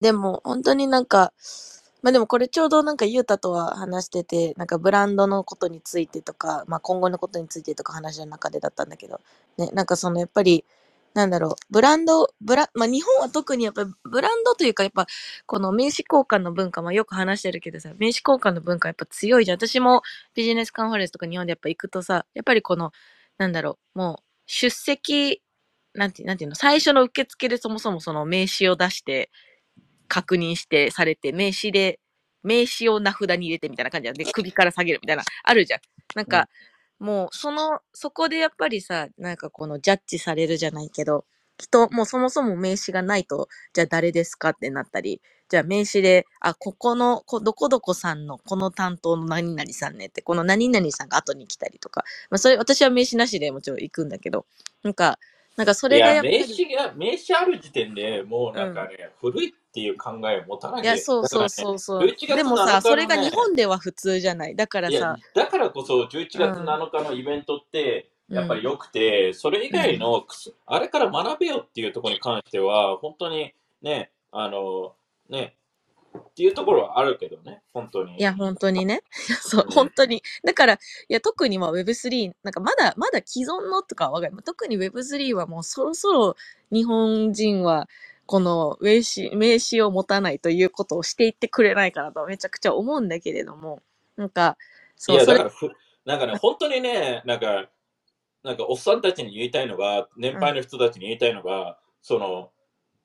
でも、本当になんか、まあでもこれちょうどなんかゆうたとは話してて、なんかブランドのことについてとか、まあ今後のことについてとか話の中でだったんだけど、ね、なんかそのやっぱり、なんだろう、ブランド、ブラ、まあ日本は特にやっぱブランドというかやっぱこの名刺交換の文化、まよく話してるけどさ、名刺交換の文化やっぱ強いじゃん。私もビジネスカンファレンスとか日本でやっぱ行くとさ、やっぱりこの、なんだろう、もう出席、なんて、なんていうの、最初の受付でそもそもその名刺を出して、確認してされて、名刺で、名刺を名札に入れてみたいな感じで、首から下げるみたいな、あるじゃん。なんか、もう、その、そこでやっぱりさ、なんかこのジャッジされるじゃないけど、人、もうそもそも名刺がないと、じゃあ誰ですかってなったり、じゃあ名刺で、あ、ここの、こどこどこさんのこの担当の何々さんねって、この何々さんが後に来たりとか、まあそれ、私は名刺なしでもちろん行くんだけど、なんか、なんかそれがやっぱり。名刺が、名刺ある時点でもうなんかね、うん、古いっていう考えを持たないいや、そうそうそうそう。ね、でもさ、それが日本では普通じゃない。だからさ。だからこそ11月7日のイベントって、やっぱり良くて、うん、それ以外の、あれから学べよっていうところに関しては、本当にね、あの、ね、っていうところはあるけどね、本当に。いや、本当にね。そう、本当に。だから、いや、特にまあ Web3、なんかまだ、まだ既存のとかわかる。特に Web3 はもうそろそろ日本人は、この名刺、名刺を持たないということをしていってくれないかなとめちゃくちゃ思うんだけれども、なんか、そう、いや、だからふ、なんかね、本当にね、なんか、なんかおっさんたちに言いたいのが、年配の人たちに言いたいのが、うん、その、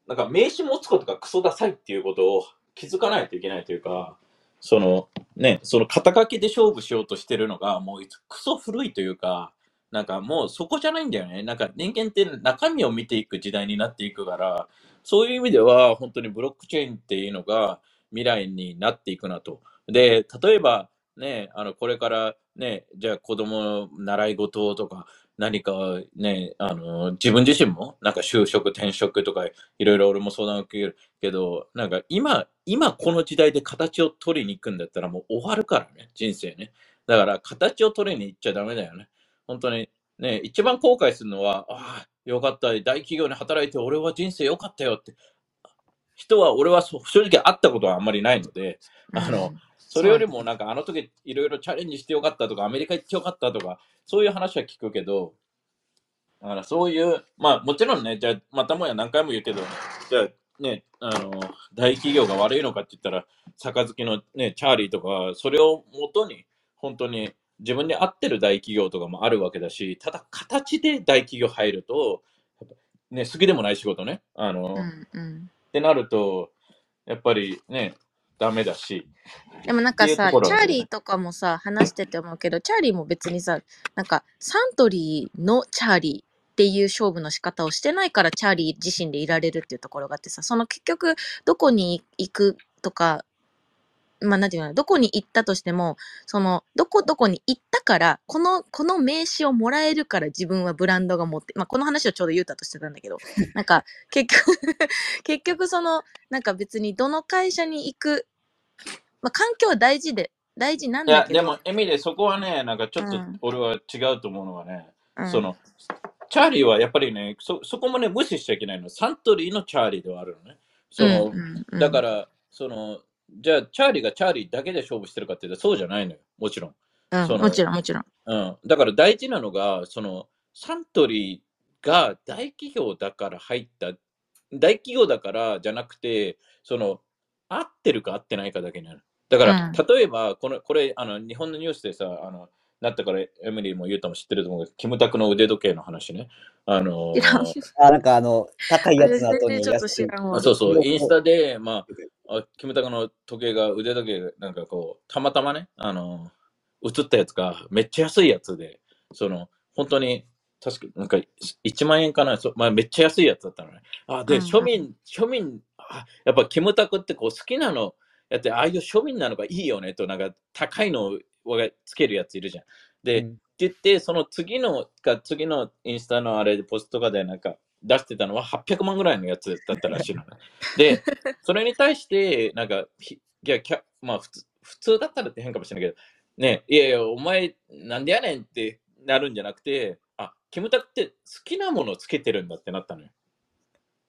なんか名刺持つことがクソダサいっていうことを気づかないといけないというか、そのね、その肩書きで勝負しようとしてるのが、もうクソ古いというか、なんかもうそこじゃないんだよね。なんか人間って中身を見ていく時代になっていくから、そういう意味では本当にブロックチェーンっていうのが未来になっていくなと。で、例えばね、あの、これからね、じゃあ子供習い事とか、何かね、あの、自分自身も、なんか就職、転職とか、いろいろ俺も相談を受けるけど、なんか今、今この時代で形を取りに行くんだったらもう終わるからね、人生ね。だから形を取りに行っちゃダメだよね。本当に。ね、一番後悔するのは、ああ、よかった、大企業に働いて俺は人生よかったよって。人は、俺は正直会ったことはあんまりないので、あの、それよりもなんかあの時いろいろチャレンジしてよかったとか、アメリカ行ってよかったとか、そういう話は聞くけど、だからそういう、まあもちろんね、じゃあまたもや何回も言うけど、じゃあね、あの、大企業が悪いのかって言ったら、杯のね、チャーリーとか、それをもとに、本当に自分に合ってる大企業とかもあるわけだし、ただ形で大企業入ると、ね、好きでもない仕事ね、あの、うんうん、ってなると、やっぱりね、ダメだし。でもなんかさ、チャーリーとかもさ、話してて思うけど、チャーリーも別にさ、なんかサントリーのチャーリーっていう勝負の仕方をしてないから、チャーリー自身でいられるっていうところがあってさ、その結局、どこに行くとか、まあ、なんていうの、どこに行ったとしても、その、どこどこに行ったから、この、この名刺をもらえるから自分はブランドが持って、まあ、この話をちょうど言うたとしてたんだけど、なんか、結局 結局その、なんか別にどの会社に行く、まあ、環境は大事で、大事なんだけど。いや、でも、エミでそこはね、なんかちょっと俺は違うと思うのはね、うん、その、チャーリーはやっぱりね、そ、そこもね、無視しちゃいけないの。サントリーのチャーリーではあるのね。その、うんうだから、その、じゃあ、チャーリーがチャーリーだけで勝負してるかっていうと、そうじゃないのよ。もちろん。うん、もちろん、もちろん。うん。だから大事なのが、その、サントリーが大企業だから入った、大企業だからじゃなくて、その、合ってるか合ってないかだけになる。だから、うん、例えば、この、これ、あの、日本のニュースでさ、あの、なったから、エミリーも言うたも知ってると思うけど、キムタクの腕時計の話ね。あのー、あ、なんかあの、高いやつの後に安い。あそうそう、インスタで、まあ、あキムタクの時計が、腕時計なんかこう、たまたまね、あのー、映ったやつがめっちゃ安いやつで、その、本当に、確かなんか1万円かな、そまあ、めっちゃ安いやつだったのね。あ、で、庶民、庶民、あやっぱキムタクってこう好きなのやって、ああいう庶民なのがいいよねと、なんか高いのをつけるやついるじゃん。で、うん、って言って、その次のか、次のインスタのあれでポストとかでなんか出してたのは800万ぐらいのやつだったらしいのね。で、それに対して、なんか、いや、キャまあ普通、普通だったらって変かもしれないけど、ね、いやいや、お前、なんでやねんってなるんじゃなくて、あ、キムタクって好きなものをつけてるんだってなったのよ。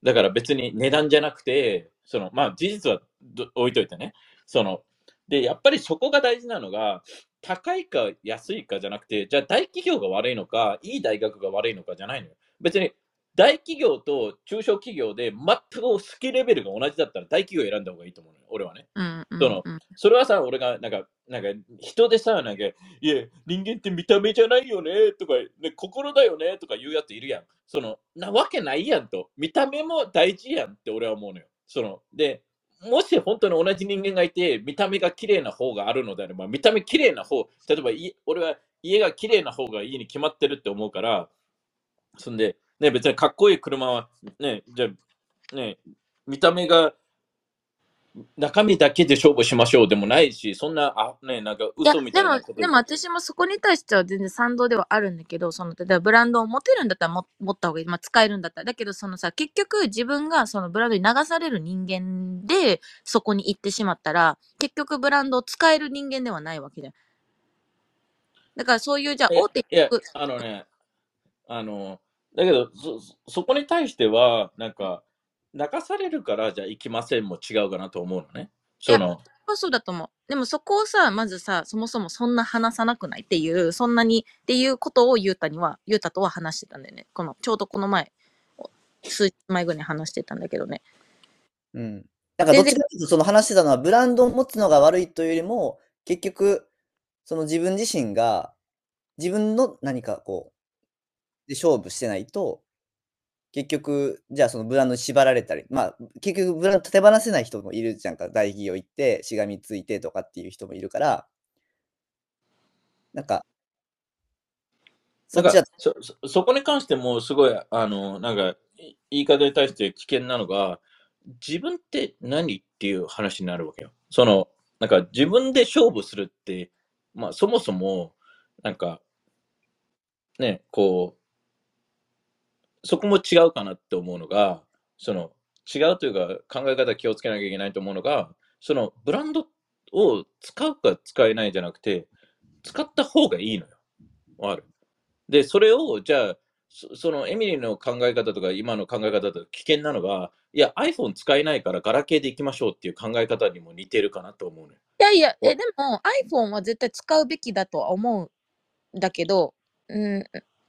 だから別に値段じゃなくて、その、まあ、事実はど置いといてね。その、で、やっぱりそこが大事なのが、高いか安いかじゃなくて、じゃあ大企業が悪いのか、いい大学が悪いのかじゃないのよ。別に大企業と中小企業で全く好きレベルが同じだったら大企業選んだ方がいいと思うのよ、俺はね。うんうんそのうんそれはさ、俺がなんか、なんか人でさ、なんか、いや、人間って見た目じゃないよねとか、ね、心だよねとか言うやついるやん。その、なわけないやんと。見た目も大事やんって俺は思うのよ。その、で、もし本当に同じ人間がいて、見た目が綺麗な方があるのであれば、見た目綺麗な方、例えばい俺は家が綺麗な方がいいに決まってるって思うから、そんで、ね、別にかっこいい車は、ね、じゃあ、ね、見た目が、中身だけで勝負しましょうでもないし、そんな、あ、ね、なんか嘘みたでもいなこと、でも私もそこに対しては全然賛同ではあるんだけど、その、例えばブランドを持てるんだったらも持った方がいい。まあ、使えるんだったら。だけど、そのさ、結局自分がそのブランドに流される人間で、そこに行ってしまったら、結局ブランドを使える人間ではないわけじゃん。だからそういう、じゃあえ大手いやく、あのね、あの、だけど、そ、そそこに対しては、なんか、流されるから、じゃあ行きませんも違うかなと思うのね。その、そうだと思う。でもそこをさ、まずさ、そもそもそんな話さなくないっていう、そんなにっていうことをゆうたには、ゆうたとは話してたんだよね。この、ちょうどこの前、数日前ぐらいに話してたんだけどね。うん。なんかどっちかというと、その話してたのは、ブランドを持つのが悪いというよりも、結局、その自分自身が、自分の何かこう、で勝負してないと、結局、じゃあそのブランドに縛られたり、まあ、結局ブランド手放せない人もいるじゃんか。大企業行って、しがみついてとかっていう人もいるから、なんか、そっちだと、そそそこに関してもすごいあのなんかい言い方に対して危険なのが自分って何っていう話になるわけよ。そのなんか自分で勝負するって、まあ、そもそもなんかねこうそこも違うかなって思うのがその違うというか考え方気をつけなきゃいけないと思うのがそのブランドを使うか使えないじゃなくて使った方がいいのよ。わかるで、それを、じゃあ、そそのエミリーの考え方とか今の考え方だと危険なのが、いや、iPhone 使えないからガラケーで行きましょうっていう考え方にも似てるかなと思うのよ。いやいや、え、でも iPhone は絶対使うべきだとは思うんだけど、うん、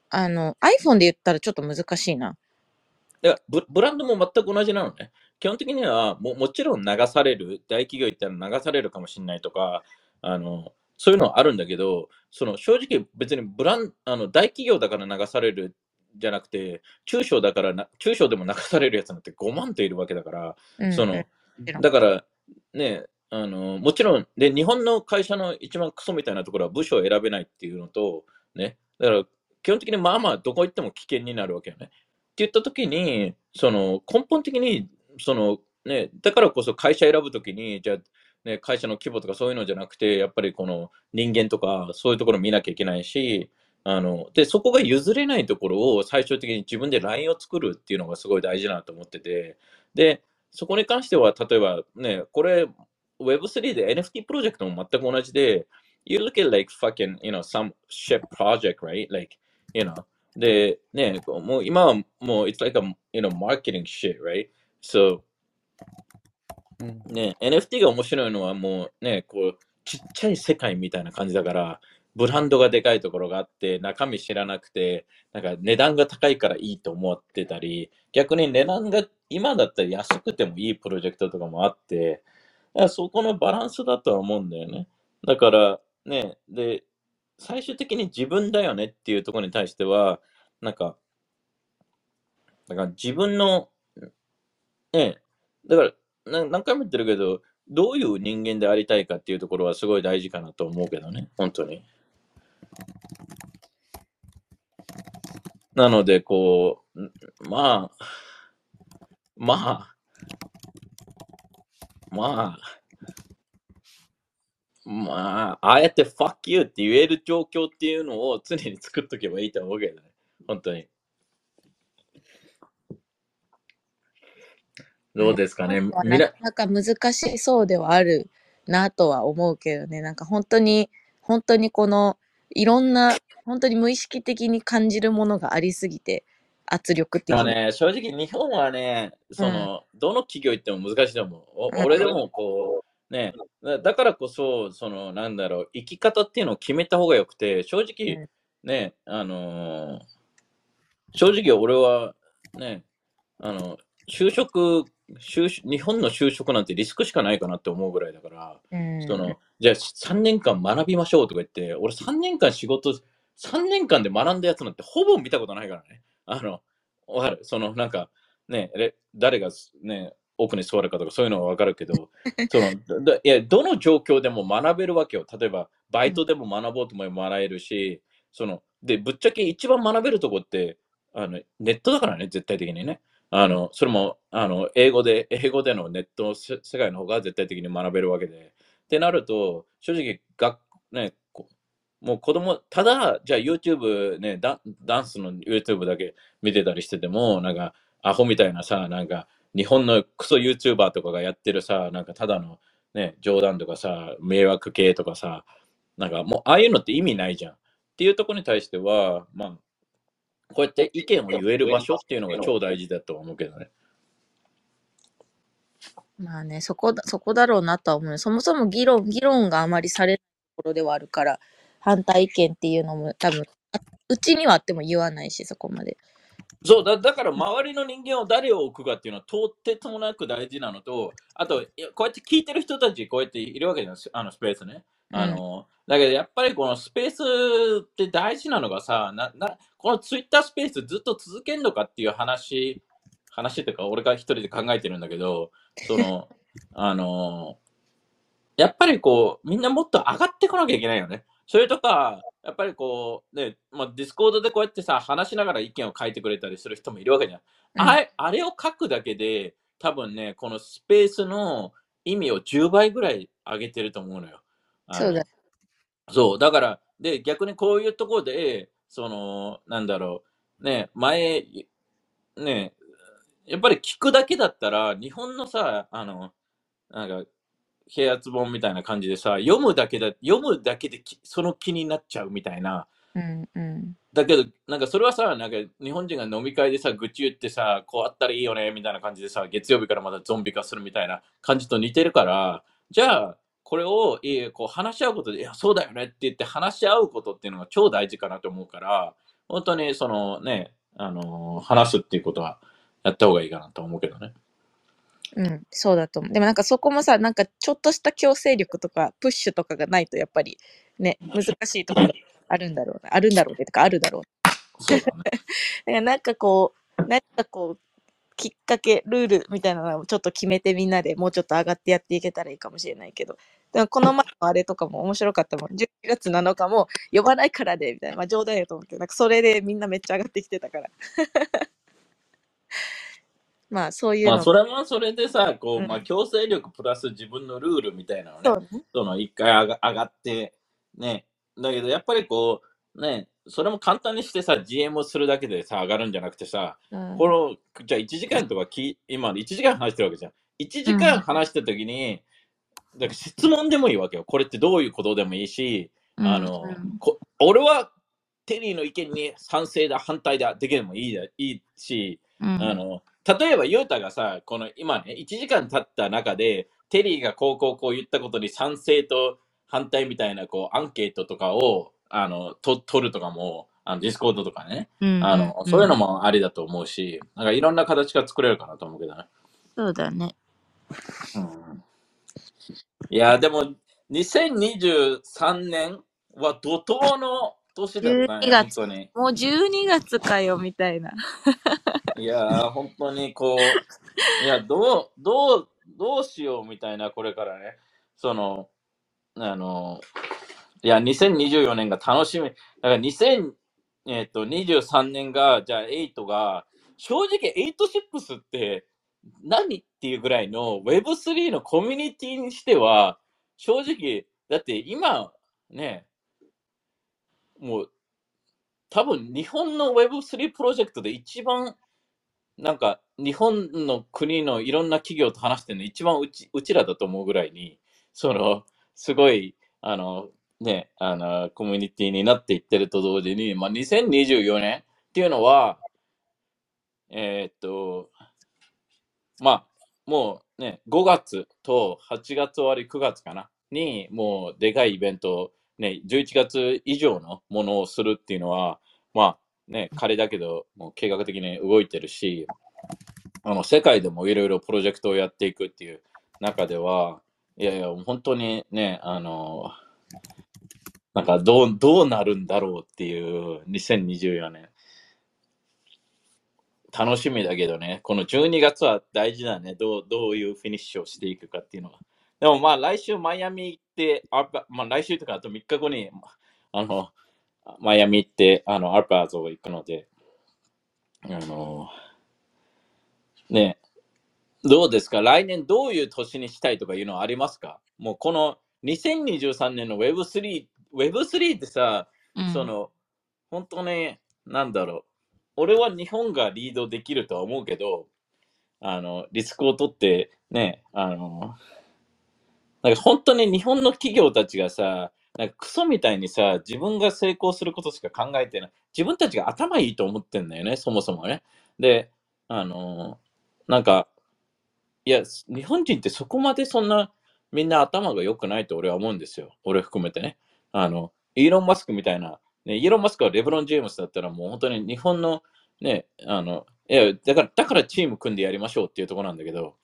あの、iPhone で言ったらちょっと難しいな。いやブ、ブランドも全く同じなのね。基本的にはも、もちろん流される、大企業行ったら流されるかもしれないとか、あの、そういうのはあるんだけど、その正直別にブランあの大企業だから流されるじゃなくて、中小だからな、中小でも流されるやつなんて5万といるわけだから、うん、そのだから、ね、あの、もちろん、で、日本の会社の一番クソみたいなところは部署を選べないっていうのと、ね、だから、基本的にまあまあ、どこ行っても危険になるわけよね。って言ったときに、その、根本的に、その、ね、だからこそ会社選ぶときに、じゃあ、ね、会社の規模とかそういうのじゃなくて、やっぱりこの人間とかそういうところ見なきゃいけないし、あの、で、そこが譲れないところを最終的に自分で LINE を作るっていうのがすごい大事だなと思ってて、で、そこに関しては、例えばね、これ、Web3 で NFT プロジェクトも全く同じで、You look at like fucking, you know, some shit project, right? Like, you know, で、ね、もう今はもう、it's like a, you know, marketing shit, right? So, うん。ね、NFT が面白いのはもうね、こう、ちっちゃい世界みたいな感じだから、ブランドがでかいところがあって、中身知らなくて、なんか値段が高いからいいと思ってたり、逆に値段が今だったら安くてもいいプロジェクトとかもあって、だからそこのバランスだとは思うんだよね。だから、ね、で、最終的に自分だよねっていうところに対しては、なんか、だから自分の、ね、だから、な何回も言ってるけど、どういう人間でありたいかっていうところはすごい大事かなと思うけどね、本当に。なので、こう、まあ、まあ、まあ、まあ、ああやって fuck you って言える状況っていうのを常に作っとけばいいと思うけどね、本当に。どうですかね、みななかなか難しそうではあるなとは思うけどね。なんか本当に、本当にこの、いろんな、本当に無意識的に感じるものがありすぎて、圧力的に。でもね、正直日本はね、その、どの企業行っても難しいと思う。おうん俺でもこう、ね、だだからこそ、その、なんだろう、生き方っていうのを決めた方がよくて、正直、うんね、あのー正直俺は、ね、あの、就職、就職日本の就職なんてリスクしかないかなって思うぐらいだから、うん。その、じゃあ3年間学びましょうとか言って、俺3年間仕事、3年間で学んだやつなんてほぼ見たことないからね。あの、わかる？その、なんか、ね、れ誰がね、奥に座るかとかそういうのはわかるけど、その、だいや、どの状況でも学べるわけよ。例えば、バイトでも学ぼうと思えば学べるし、その、で、ぶっちゃけ一番学べるとこって、あの、ネットだからね、絶対的にね。あの、それも、あの、英語で、英語でのネットせ世界の方が絶対的に学べるわけで。ってなると、正直、学、ね、こもう子供、ただ、じゃあ YouTube ね、ダダンスの YouTube だけ見てたりしてても、なんか、アホみたいなさ、なんか、日本のクソ YouTuber とかがやってるさ、なんかただのね、冗談とかさ、迷惑系とかさ、なんかもう、ああいうのって意味ないじゃん。っていうところに対しては、まあ、こうやって意見を言える場所っていうのが超大事だと思うけどね。まあね、そこだ、そこだろうなとは思う。そもそも議論、議論があまりされないところではあるから、反対意見っていうのも多分、あうちにはあっても言わないし、そこまで。そうだ、だから周りの人間を誰を置くかっていうのはとってつもなく大事なのと、あと、いやこうやって聞いてる人たち、こうやっているわけじゃん、あのスペースね。あの、だけどやっぱりこのスペースって大事なのがさ、ななこのツイッタースペースずっと続けんのかっていう話、話っていうか俺が一人で考えてるんだけど、その、あの、やっぱりこう、みんなもっと上がってこなきゃいけないよね。それとか、やっぱりこう、ね、まあ、 Discord でこうやってさ、話しながら意見を書いてくれたりする人もいるわけじゃん。うんあれあれを書くだけで、多分ね、このスペースの意味を10倍ぐらい上げてると思うのよ。そうだ。そう、だから、で、逆にこういうところで、その、なんだろう、ね、前、ね、やっぱり聞くだけだったら、日本のさ、あの、なんか、啓発本みたいな感じでさ、読むだけだ、読むだけできその気になっちゃうみたいな。うんうん。だけど、なんかそれはさ、なんか日本人が飲み会でさ、愚痴言ってさ、こうあったらいいよね、みたいな感じでさ、月曜日からまたゾンビ化するみたいな感じと似てるから、じゃあ、これを、いえこう話し合うことで、いや、そうだよねって言って話し合うことっていうのが超大事かなと思うから、本当にそのね、あのー話すっていうことはやった方がいいかなと思うけどね。うん、そうだと思う。でもなんかそこもさ、なんかちょっとした強制力とか、プッシュとかがないと、やっぱりね、難しいところあるんだろうな。あるんだろうね。とか、あるだろう。そうだね。だからなんかこう、なんかこう、きっかけ、ルールみたいなのをちょっと決めてみんなでもうちょっと上がってやっていけたらいいかもしれないけど。でもこの前のあれとかも面白かったもん。11月7日も呼ばないからで、みたいな。まあ冗談やと思うけど、なんかそれでみんなめっちゃ上がってきてたから。まあそういうの。まあ、それもそれでさ、こう、うんまあ、強制力プラス自分のルールみたいなのね、そうね。その一回上が上がって、ね。だけど、やっぱりこう、ね、それも簡単にしてさ、GM をするだけでさ、上がるんじゃなくてさ、うんこの、じゃあ1時間とかき、今1時間話してるわけじゃん。1時間話した時に、だから質問でもいいわけよ。これってどういうことでもいいし、あの、うんこ俺はテリーの意見に賛成だ、反対だ、できるもいいだいいし、うんあの、例えば、ユータがさ、この今ね、1時間経った中で、テリーがこうこうこう言ったことに賛成と反対みたいな、こう、アンケートとかを、あの、と取るとかも、あの Discord とかね、うんあの、そういうのもありだと思うし、なんかいろんな形が作れるかなと思うけどね。そうだね。うん、いや、でも、2023年は怒涛の年だったね、12月、本当に。もう12月かよ、みたいな。いやー、本当にこう、いや、どう、どう、どうしようみたいな、これからね。その、あの、いや、2024年が楽しみ。だから2023、えっと、23年が、じゃあ8が、正直86って何っていうぐらいの Web3 のコミュニティにしては、正直、だって今、ね、もう、多分日本の Web3 プロジェクトで一番なんか日本の国のいろんな企業と話してるの一番うちうちらだと思うぐらいに、そのすごいあのね、あのコミュニティになっていってると同時に、まあ、2024年っていうのは、えーっと、まあ、もうね、5月と8月終わり9月かな、に、もうでかいイベント、ね、11月以上のものをするっていうのは、まあね、彼だけど、もう計画的に動いてるし、あの世界でもいろいろプロジェクトをやっていくっていう中では、いやいや、本当にね、あの、なんかどうどうなるんだろうっていう2024年。楽しみだけどね、この12月は大事だね。どうどういうフィニッシュをしていくかっていうのは。でもまあ来週マイアミ、アルパまあ来週とかあと3日後に、あの、マイアミ行って、あの、アルパーズを行くので、あの、ね、どうですか？来年どういう年にしたいとかいうのはありますか？もうこの2023年の Web3、Web3 ってさ、うん。その、本当ね、なんだろう。俺は日本がリードできるとは思うけど、あの、リスクを取って、ね、あの、なんか本当に日本の企業たちがさ、なんかクソみたいにさ、自分が成功することしか考えてない。自分たちが頭いいと思ってんだよね、そもそもね。で、あの、なんか、いや、日本人ってそこまでそんなみんな頭が良くないと俺は思うんですよ。俺含めてね。あの、イーロン・マスクみたいな、ね、イーロン・マスクはレブロン・ジェームスだったらもう本当に日本のね、あの、いや、だから、だからチーム組んでやりましょうっていうところなんだけど、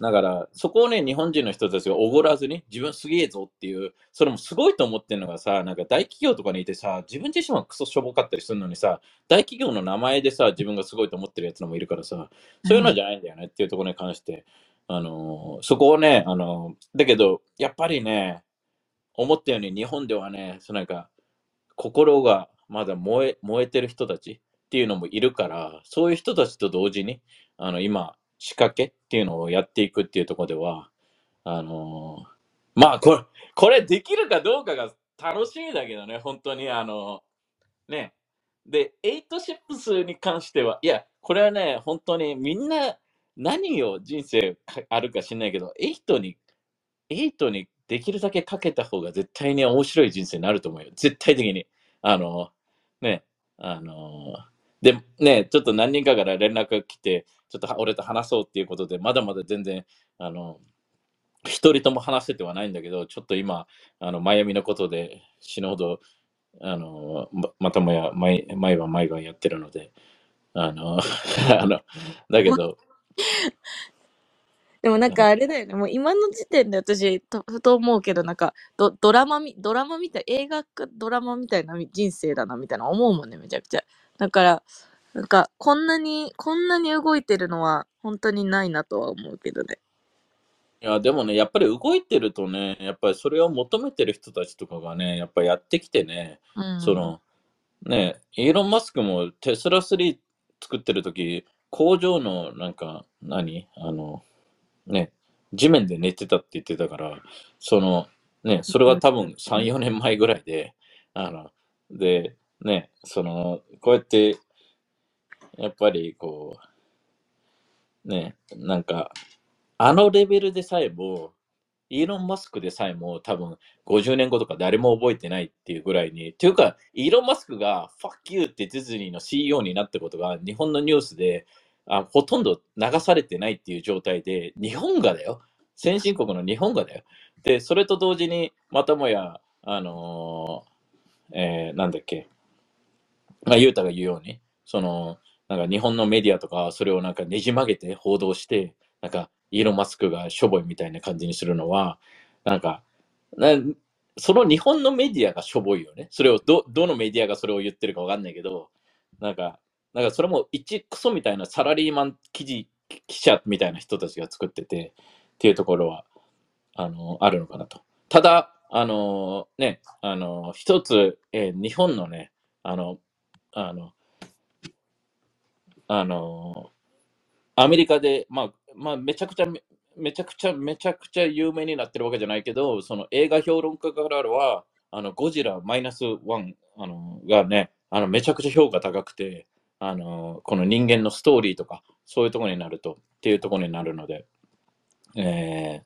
だから、そこをね、日本人の人たちがおごらずに、自分すげえぞっていう、それもすごいと思ってるのがさ、なんか大企業とかにいてさ、自分自身はクソしょぼかったりするのにさ、大企業の名前でさ、自分がすごいと思ってるやつのもいるからさ、そういうのじゃないんだよねっていうところに関して、あのそこをね、あのだけど、やっぱりね、思ったように日本ではね、そのなんか、心がまだ燃え燃えてる人たちっていうのもいるから、そういう人たちと同時に、あの、今、仕掛けっていうのをやっていくっていうところでは、あのーまあ、これ、これできるかどうかが楽しみだけどね、本当に、あのね。で、エイトシップスに関しては、いや、これはね、本当にみんな何を人生あるか知んないけど、エイトに、エイトにできるだけかけた方が絶対に面白い人生になると思うよ。絶対的に。あの、ね、あの、で、ね、ちょっと何人かから連絡が来て、ちょっと俺と話そうっていうことで、まだまだ全然、あの、一人とも話せてはないんだけど、ちょっと今、あの、マイアミのことで死ぬほど、あの、ままたもや毎毎晩毎晩やってるので、あの、あの、だけど、でもなんかあれだよね。もう今の時点で私、とふと思うけど、なんかドドラマみ、ドラマみたい、映画かドラマみたいな人生だな、みたいな思うもんね、めちゃくちゃ。だから、なんか、こんなに、こんなに動いてるのは、本当にないなとは思うけどね。いや、でもね、やっぱり動いてるとね、やっぱりそれを求めてる人たちとかがね、やっぱりやってきてね、うん。その、ね、イーロン・マスクもテスラ3作ってる時工場のなんか、何？あの、ね、地面で寝てたって言ってたから、その、ね、それは多分3、4年前ぐらいで、あの、で、ね、その、こうやって、やっぱりこう、ね、なんか、あのレベルでさえも、イーロン・マスクでさえも多分50年後とか誰も覚えてないっていうぐらいに、っていうか、イーロン・マスクが Fuck you ってディズニーの CEO になったことが日本のニュースであほとんど流されてないっていう状態で、日本がだよ。先進国の日本がだよ。で、それと同時に、またもや、あのーえーなんだっけ、まあ、ゆうたが言うように、その、なんか日本のメディアとか、それをなんかねじ曲げて報道して、なんか、イーロン・マスクがしょぼいみたいな感じにするのは、なんか、なその日本のメディアがしょぼいよね。それをど、どのメディアがそれを言ってるかわかんないけど、なんか、なんかそれも一クソみたいなサラリーマン記事、記者みたいな人たちが作ってて、っていうところは、あの、あるのかなと。ただ、あの、ね、あの、一つ、えー日本のね、あの、あの、あの、アメリカで、まあ、まあ、めちゃくちゃめ、ちゃくちゃ、めちゃくちゃ有名になってるわけじゃないけど、その映画評論家からは、あの、ゴジラマイナスワン、あの、がね、あの、めちゃくちゃ評価高くて、あの、この人間のストーリーとか、そういうところになると、っていうところになるので、え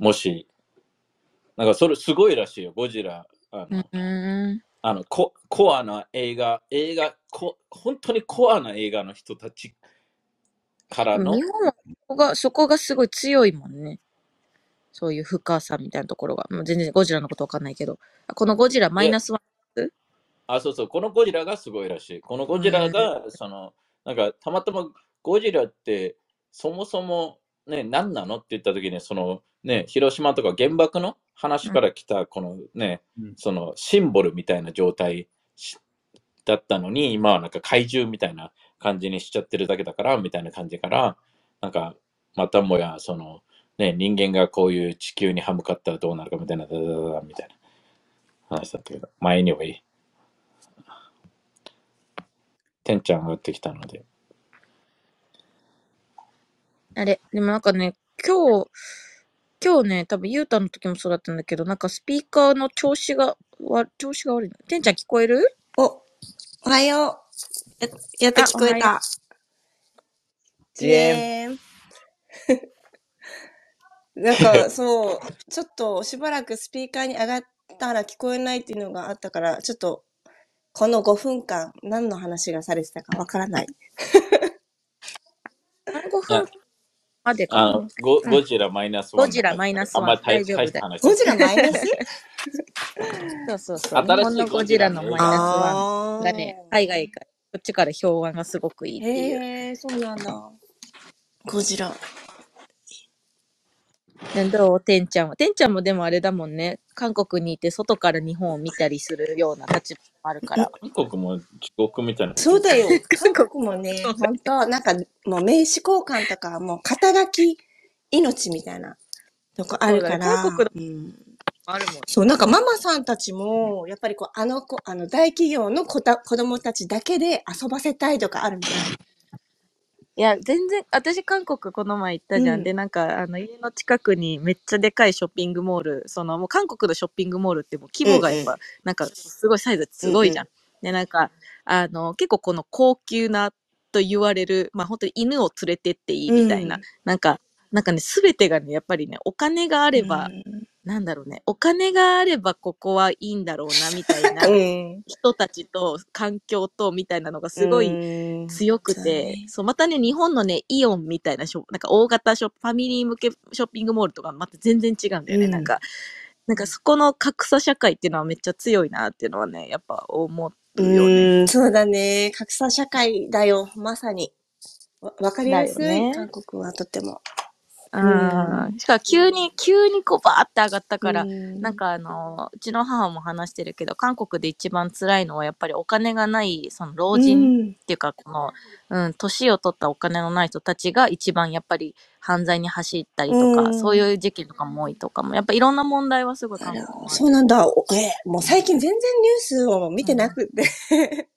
ー、もし、なんかそれすごいらしいよ、ゴジラ。あの、ーん。あのココアな映画、映画こ、本当にコアな映画の人たちからの日、本はそこが、そこがすごい強いもんね。そういう深さみたいなところが。もう全然ゴジラのことわかんないけど。このゴジラマイナスワン。あ、そうそう、このゴジラがすごいらしい。このゴジラが、その、なんか、たまたまゴジラって、そもそも、ね、何なの？って言った時に、その、ね、広島とか原爆の話から来た、このね、うんその、シンボルみたいな状態しだったのに、今はなんか怪獣みたいな感じにしちゃってるだけだから、みたいな感じから、なんか、またもや、その、ね、人間がこういう地球に歯向かったらどうなるかみたいな、ダダダダみたいな話だったけど、まあ、anyway。てんちゃん上がってきたので。あれ、でもなんかね、今日、今日ね、多分、ゆうたの時もそうだったんだけど、なんかスピーカーの調子が、わ調子が悪いの。てんちゃん聞こえる？お、おはよう。ややっと聞こえた。遅延。遅延 なんか、そう、ちょっとしばらくスピーカーに上がったら聞こえないっていうのがあったから、ちょっと、この5分間、何の話がされてたかわからない。何5分？まであの、ゴうんゴジラマイナスワン。ゴジラマイナスワン。あんま大大丈夫だよ。大した話ゴジラマイナスそうそうそう。日新しい本のゴジラのマイナスワあンがね、海外から、こっちから評判がすごくいいっていう。へえ、そうなんだ。ゴジラ。ねどう？てんちゃんは。てんちゃんもでもあれだもんね。韓国にいて外から日本を見たりするような立場もあるから。韓国も地獄みたいな。そうだよ。韓国もね、本当なんかもう名刺交換とか、もう肩書き命みたいなとこあるから。そう韓国うんあるもん。そう、なんかママさんたちも、やっぱりこう、あの子、あの大企業の子た子供たちだけで遊ばせたいとかあるみたい。いや、全然、私韓国この前行ったじゃん。うん。で、なんか、あの、家の近くにめっちゃでかいショッピングモール、その、もう韓国のショッピングモールってもう規模がやっぱ、うんなんか、すごいサイズすごいじゃん。で、なんか、あの、結構この高級なと言われる、まあ本当に犬を連れてっていいみたいな、うん。なんか、なんかね、すべてがね、やっぱりね、お金があれば、うんなんだろうね、お金があればここはいいんだろうな、みたいな うん。人たちと環境とみたいなのがすごいうん強くて、ねそう、またね、日本のね、イオンみたいなショなんか大型ショップ、ファミリー向けショッピングモールとかまた全然違うんだよね。うんなんか、なんかそこの格差社会っていうのはめっちゃ強いなっていうのはね、やっぱ思うよね。うん、そうだね。格差社会だよ、まさに。わわかりやすい、だよね韓国はとっても。うん。しかも急に、急にこうバーって上がったから、うんなんかあの、うちの母も話してるけど、韓国で一番辛いのはやっぱりお金がない、その老人っていうか、この、うん、年を取ったお金のない人たちが一番やっぱり犯罪に走ったりとか、うんそういう事件とかも多いとかも、やっぱいろんな問題はすごい韓国そうなんだ。おえ、もう最近全然ニュースを見てなくて。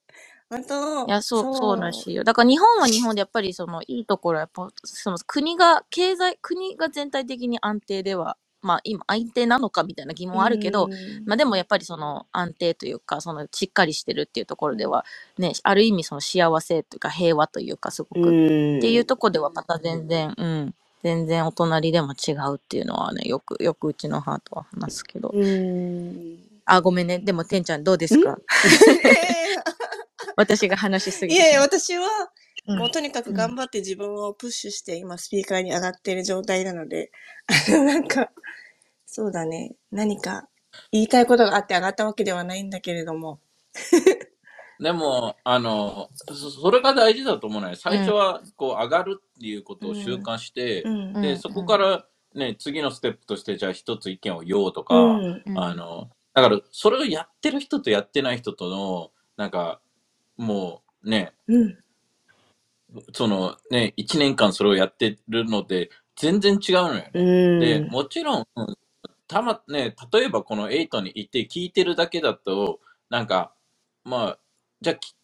本当？いや、そう、そうらしいよ。だから日本は日本でやっぱりそのいいところはやっぱ、その国が、経済、国が全体的に安定では、まあ今安定なのかみたいな疑問はあるけど、うんまあでもやっぱりその安定というか、そのしっかりしてるっていうところでは、ね、ある意味その幸せというか平和というかすごく、っていうところではまた全然、うん、全然お隣でも違うっていうのはね、よく、よくうちの母とは話すけど。うん。あ、ごめんね。でもてんちゃんどうですか？私が話しすぎて。いやいや、私は、うんもうとにかく頑張って自分をプッシュして、今スピーカーに上がっている状態なので、あの、なんか、そうだね。何か言いたいことがあって上がったわけではないんだけれども。でも、あの、そそれが大事だと思うのよ。最初は、こう、上がるっていうことを習慣して、うん。うんで、そこから、ね、次のステップとして、じゃあ一つ意見を言おうとか、うん。うんあの、だから、それをやってる人とやってない人との、なんか、もう、ね、うん。その、ね、一年間それをやってるので、全然違うのよね。うん。で、もちろん、うんたま、ね、例えばこの8にいて聞いてるだけだと、なんか、まあ、じゃあき、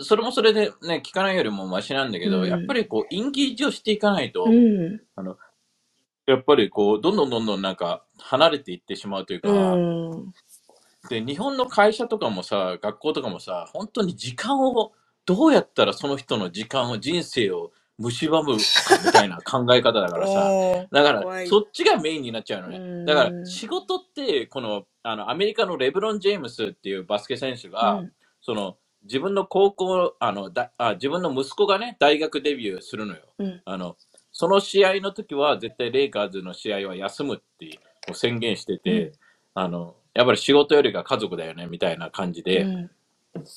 それもそれでね、聞かないよりもマシなんだけど、うんやっぱりこう、インゲージをしていかないと、うん。やっぱりこう、どんどんどんどんなんか、離れていってしまうというか、うん。で、日本の会社とかもさ、学校とかもさ、本当に時間を、どうやったらその人の時間を、人生を蝕むかみたいな考え方だからさ。おーだから怖いそっちがメインになっちゃうのね。うんだから仕事って、このあのアメリカのレブロン・ジェームスっていうバスケ選手が、うんその自分の高校あのだあ、自分の息子がね、大学デビューするのよ。うんあのその試合の時は絶対レイカーズの試合は休むってこう宣言してて、うんあのやっぱり仕事よりが家族だよねみたいな感じでうん。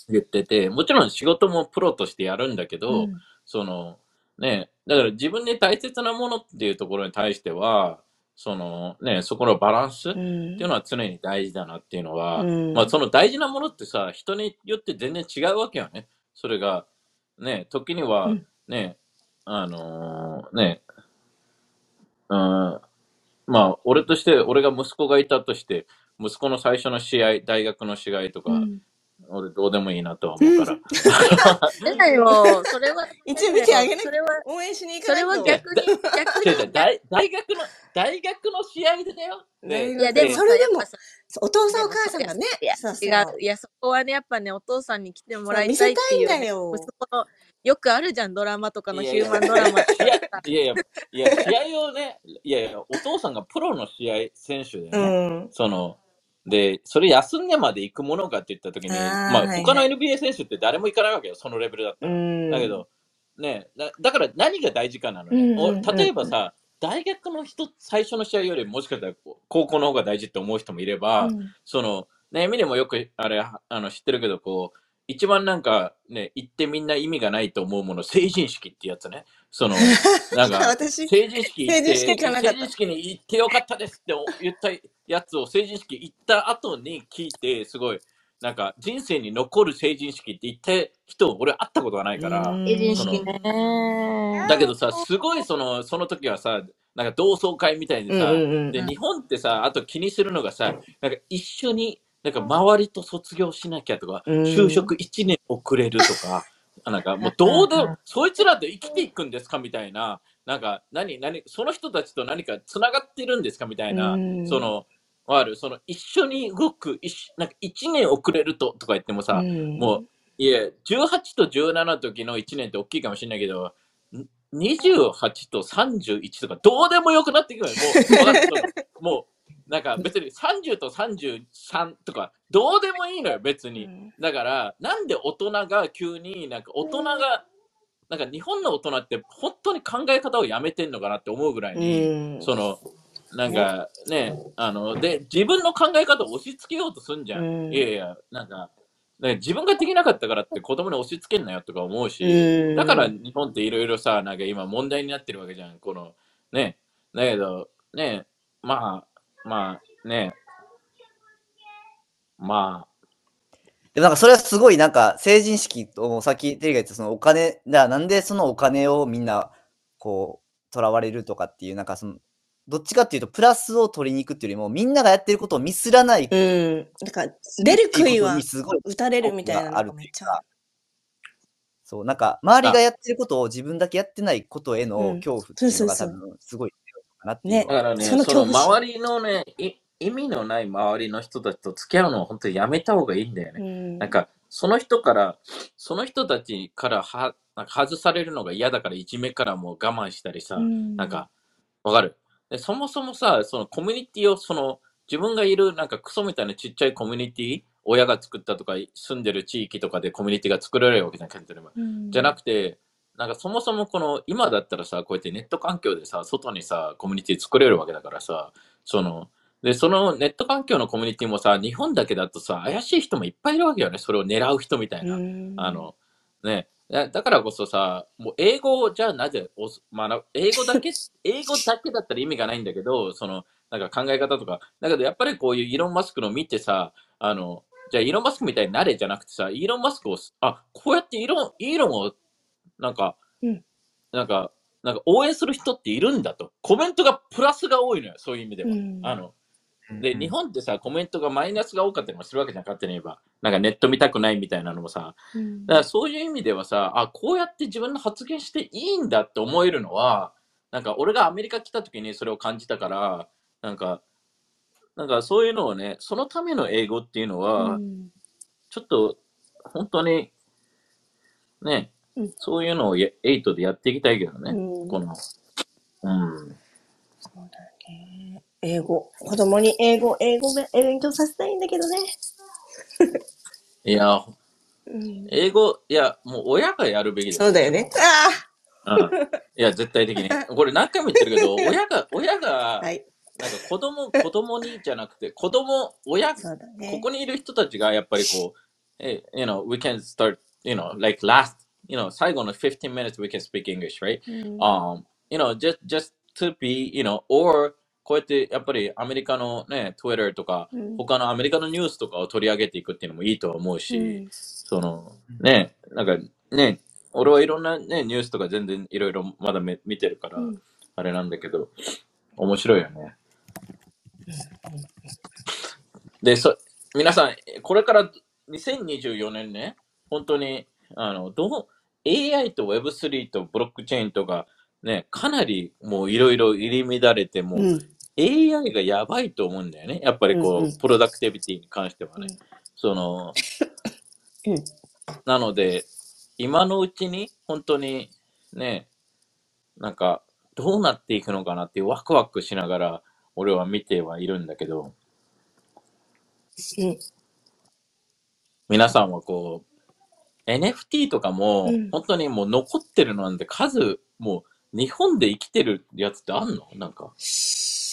言ってて、もちろん仕事もプロとしてやるんだけど、うん。そのね、だから自分に大切なものっていうところに対しては、そのね、そこのバランスっていうのは常に大事だなっていうのは、うん。まあその大事なものってさ、人によって全然違うわけよね。それが、ね、時にはうん。ね、あのーね、うん、まあ俺として、俺が息子がいたとして、息子の最初の試合、大学の試合とか、うん俺どうでもいいなとは思うから。でだよ、それは、一応見てあげなそれは、応援しに行かそれないと。は逆に、逆に、大大学の、大学の試合でだよ。でいや、でもさ、それでもお父さんお母さんがねいや、そうそう違う。いや、そこはね、やっぱね、お父さんに来てもらいたいっていう、見せたいんだよ息子の、よくあるじゃん、ドラマとかのヒューマンドラマいやいやいや、いや、試合をね、いやいや、お父さんがプロの試合選手でね、うん。その、で、それ休んでまで行くものかって言った時に、あーまあ、はい他の NBA 選手って誰も行かないわけよ、そのレベルだったら。うん。だけど、ねだ、だから何が大事かなのね。うんうんうんお例えばさ、大学の人、最初の試合よりもしかしたら高校の方が大事って思う人もいれば、うんその、ね、エミネもよく、あれ、あの、知ってるけど、こう、一番なんか、ね、言ってみんな意味がないと思うもの、成人式ってやつね。その、なんか、私、成人式行って、成人式じゃなかった。成人式に行ってよかったですって言ったやつを成人式行った後に聞いて、すごい、なんか人生に残る成人式って言った人、俺会ったことがないから、うん。成人式ね。だけどさ、すごいその、その時はさ、なんか同窓会みたいでさ、うんうんうんで、日本ってさ、あと気にするのがさ、なんか一緒に、なんか周りと卒業しなきゃとか、うん。就職1年遅れるとか、なんかもうどうでも、そいつらと生きていくんですかみたいな、なんか何、何、その人たちと何か繋がってるんですかみたいな、うん。その、ある、その一緒に動く、一緒なんか1年遅れるととか言ってもさ、うん。もう、いや、18と17の時の1年って大きいかもしれないけど、ん28と31とかどうでもよくなってくるよ。もう、もう、なんか別に30と33とかどうでもいいのよ、別に。だから、なんで大人が急になんか大人が、なんか日本の大人って本当に考え方をやめてんのかなって思うぐらいに、うんその、なんかね、あの、で、自分の考え方を押し付けようとすんじゃん。うんいやいや、なんか、自分ができなかったからって子供に押し付けんなよとか思うし、うんだから日本っていろいろさ、なんか今問題になってるわけじゃん。この、ね。だけど、ね、まあ、まあ、ね、までもなんかそれはすごいなんか成人式とさっきテリーが言ったそのお金、だなんでそのお金をみんなこう、とらわれるとかっていう、なんかその、どっちかっていうとプラスを取りに行くっていうよりもみんながやってることをミスらないうん。だから、出る杭はいうことにすごい打たれるみたいなあるのがめっちゃ。そう、なんか周りがやってることを自分だけやってないことへうんの恐怖っていうのが多分すごいかなっていう。ねだからね、そそのの恐怖心。周りのね、い意味のない周りの人たちと付き合うのは本当にやめた方がいいんだよね。うん。なんか、その人から、その人たちからはなんか外されるのが嫌だから、いじめからもう我慢したりさ、うん。なんか、わかる？でそもそもさ、そのコミュニティを、その、自分がいる、なんかクソみたいなちっちゃいコミュニティ、親が作ったとか、住んでる地域とかでコミュニティが作られるわけじゃん、例えば。うん。じゃなくて、なんかそもそもこの、今だったらさ、こうやってネット環境でさ、外にさ、コミュニティ作れるわけだからさ、その、で、そのネット環境のコミュニティもさ、日本だけだとさ、怪しい人もいっぱいいるわけよね。それを狙う人みたいな。うんあの、ね。だだからこそさ、もう英語をじゃあなぜおす学ぶ、英語だけ、英語だけだったら意味がないんだけど、その、なんか考え方とか。だけどやっぱりこういうイーロン・マスクの見てさ、あの、じゃあイーロン・マスクみたいになれじゃなくてさ、イーロン・マスクを、あ、こうやってイーロン、イーロンを、なんか、うんなんか、なんか応援する人っているんだと。コメントがプラスが多いのよ、そういう意味では。うんあの、で、日本ってさ、コメントがマイナスが多かったりもするわけじゃん、勝手に言えば。なんかネット見たくないみたいなのもさ。うんだからそういう意味ではさ、あ、こうやって自分の発言していいんだって思えるのは、なんか俺がアメリカ来た時にそれを感じたから、なんか、なんかそういうのをね、そのための英語っていうのは、うんちょっと本当に、ね、うんそういうのをや8でやっていきたいけどね。うんこの、うん。そうだね。英語。子供に英語、英語べ勉強させたいんだけどね。いや、うん、英語、いや、もう親がやるべきだそうだよね。あうん。いや、絶対的に。これ何回も言ってるけど、親が、親があ、はい。なんか子供、子供にじゃなくて、子供、親、そうだね。ここにいる人たちがやっぱりこう、え、you know, we can start, you know, like last, you know, 最後の15 minutes we can speak English, right? うん Um, you know, just, just to be, you know, or こうやってやっぱりアメリカのね、Twitter とか、うん他のアメリカのニュースとかを取り上げていくっていうのもいいとは思うし、うんその、ね、なんかね、俺はいろんなね、ニュースとか全然いろいろまだめ見てるから、うんあれなんだけど、面白いよね。で、そ、皆さん、これから2024年ね、本当に、あの、どう、AI と Web3 とブロックチェーンとか、ね、かなりもういろいろ入り乱れて、もううん。AI がやばいと思うんだよね。やっぱりこう、うんうん。プロダクティビティに関してはね。うん。その、うん。なので、今のうちに本当にね、なんか、どうなっていくのかなっていうワクワクしながら、俺は見てはいるんだけど、うん。皆さんはこう、NFT とかもうん、本当にもう残ってるのなんて数、もう日本で生きてるやつってあんの？なんか、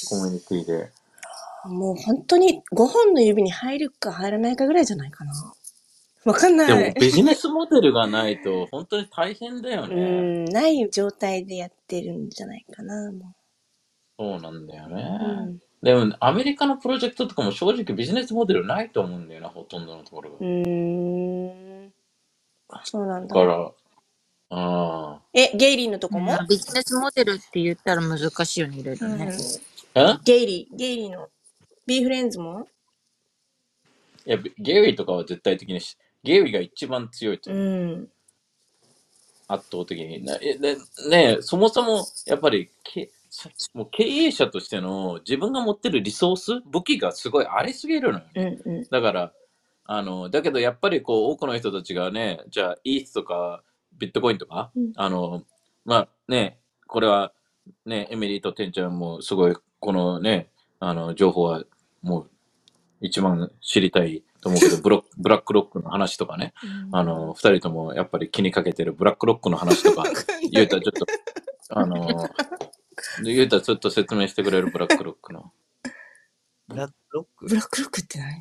コミュニティで。もう本当に5本の指に入るか入らないかぐらいじゃないかな。わかんでない。もビジネスモデルがないと本当に大変だようね。ん、ない状態でやってるんじゃないかな。もそうなんだようね。うんでもアメリカのプロジェクトとかも正直ビジネスモデルないと思うんだよな、ほとんどのところが。うーん。そうなんだだか。ら、あえ、ゲイリーのとこも、ビジネスモデルって言ったら難しいよね、いろいろね。ゲイリー、ゲイリーの。ビーフレンズも？いや、ゲイリーとかは絶対的にし、ゲイリーが一番強いとう思う。ん。圧倒的に。なえでねそもそも、やっぱりけ、もう経営者としての自分が持ってるリソース、武器がすごいありすぎるのよね。うんうん。だから、あの、だけどやっぱりこう、多くの人たちがね、じゃあ、イースとか、ビットコインとか、うん。あの、まあね、これは、ね、エミリーとテンちゃんもすごい、このね、あの、情報はもう、一番知りたいと思うけど、ブロック、ブラックロックの話とかね、あの、二人ともやっぱり気にかけてるブラックロックの話とか、ゆうたちょっと、あの、ゆうたちょっと説明してくれるブラックロックの。ブラックロック？ブラックロックって何ブ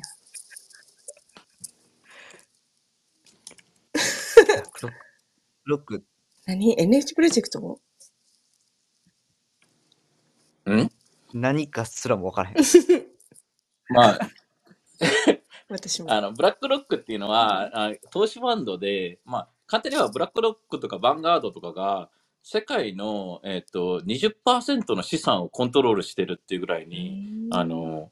ロック、何 ?NH プロジェクトん？何かすらもわからへん。まあ、私も。あの、ブラックロックっていうのは、あ投資ファンドで、まあ、簡単にはブラックロックとかバンガードとかが、世界の、えっ、と、20%の資産をコントロールしてるっていうぐらいに、あの、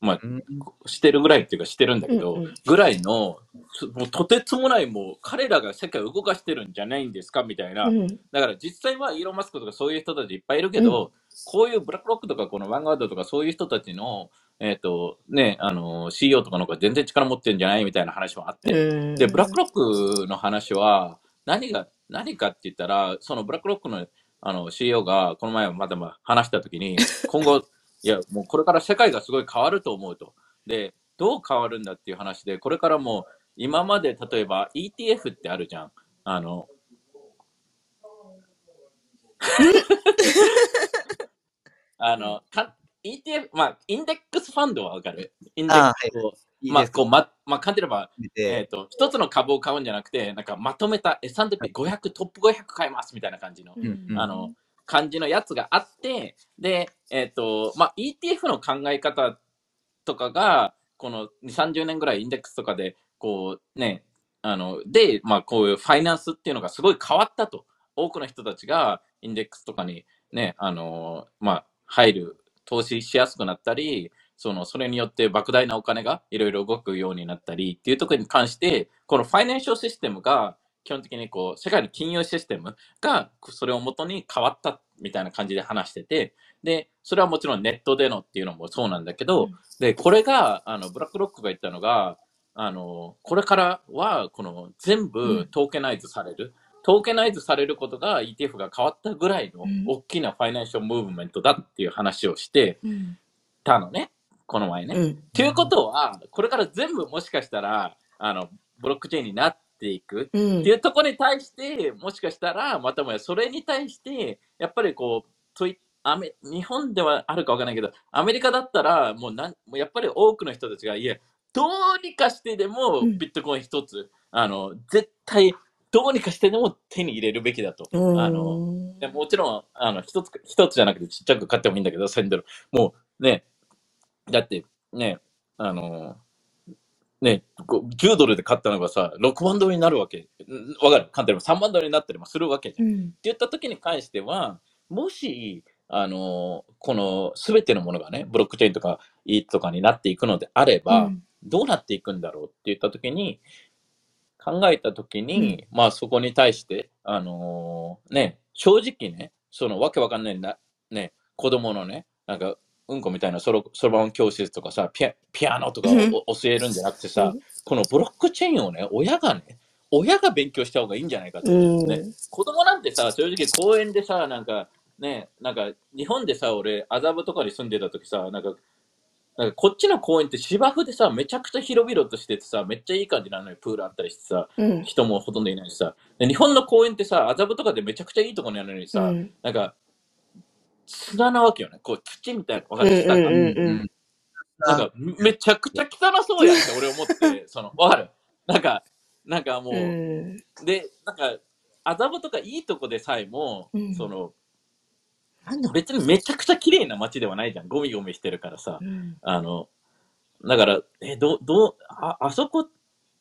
まあ、うん。してるぐらいっていうかしてるんだけど、うんうん。ぐらいの、すもうとてつもないもう彼らが世界を動かしてるんじゃないんですかみたいな。うん。だから実際はイーロン・マスクとかそういう人たちいっぱいいるけど、こういうブラックロックとかこのヴァンガードとかそういう人たちの、えっ、と、ね、あの、CEO とかの方が全然力持ってるんじゃないみたいな話もあって、うん。で、ブラックロックの話は、何が、何かって言ったら、そのブラックロックのあの CEO が、この前まだま話したときに、今後、いや、もうこれから世界がすごい変わると思うと。で、どう変わるんだっていう話で、これからもう、今まで例えば ETF ってあるじゃん。あの、あの、か ETF、まあ、インデックスファンドはわかる？インデックスを、まあ、いいですこう、ま、まあ、簡単に言えば、見えっ、て、と、一つの株を買うんじゃなくて、なんかまとめた S&P500、トップ500買いますみたいな感じの、うんうん。あの、感じのやつがあって、で、えっ、と、まあ、ETF の考え方とかが、この2、30年ぐらいインデックスとかで、こうね、あの、で、まあ、こういうファイナンスっていうのがすごい変わったと。多くの人たちがインデックスとかにね、あの、まあ、入る、投資しやすくなったり、その、それによって莫大なお金がいろいろ動くようになったりっていうところに関して、このファイナンシャルシステムが、基本的にこう、世界の金融システムが、それをもとに変わったみたいな感じで話してて、で、それはもちろんネットでのっていうのもそうなんだけど、で、これが、あの、ブラックロックが言ったのが、あの、これからは、この、全う部んトーケナイズされる。トーケナイズされることが ETF が変わったぐらいのうん大きなファイナンシャルムーブメントだっていう話をしてうん。たのね、この前ね。うん。ということは、これから全部もしかしたら、あの、ブロックチェーンになっていくうんっていうところに対して、もしかしたら、またもやそれに対して、やっぱりこう、といアメ日本ではあるかわからないけど、アメリカだったら、もうなんもうやっぱり多くの人たちが、いや、どうにかしてでもうんビットコイン一つ、あの、絶対、どうにかしてでも手に入れるべきだと。うん。あの、でもちろん、あの、一つ、一つじゃなくてちっちゃく買ってもいいんだけど、1000ドル。もうね、だってね、あの、ね、こう10ドルで買ったのがさ、6万ドルになるわけ。んわかる？簡単に3万ドルになったりもするわけじゃん。ってうん。言った時に関しては、もし、あの、この全てのものがね、ブロックチェーンとか、イートとかになっていくのであれば、うんどうなっていくんだろうって言った時に、考えた時に、まあそこに対して、あのーね、正直ね、そのわけわかんないな、ね、子供のね、なんか、うんこみたいなそろそろばん教室とかさ、ピアピアノとかうんを教えるんじゃなくてさ、うんこのブロックチェーンをね、親がね、親が勉強した方がいいんじゃないかと。うん。ね、子供なんてさ、正直公園でさ、なんか、ね、なんか、日本でさ、俺、麻布とかに住んでた時さ、なんか、なんかこっちの公園って芝生でさ、めちゃくちゃ広々としててさ、めっちゃいい感じなのよ、プールあったりしてさ、うん。人もほとんどいないしさ。で日本の公園ってさ、麻布とかでめちゃくちゃいいとこにあるのにさ、うんなんか、砂なわけよね。こう、土みたいな、わかるんうんうんうんなんか、めちゃくちゃ汚そうやんって俺思って、その、わかる？なんか、なんかもう、うん。で、なんか、麻布とかいいとこでさえも、うんその、なんだ別にめちゃくちゃ綺麗な街ではないじゃん。ゴミゴミしてるからさ。うん。あの、だから、え、ど、どう、あ、あそこ、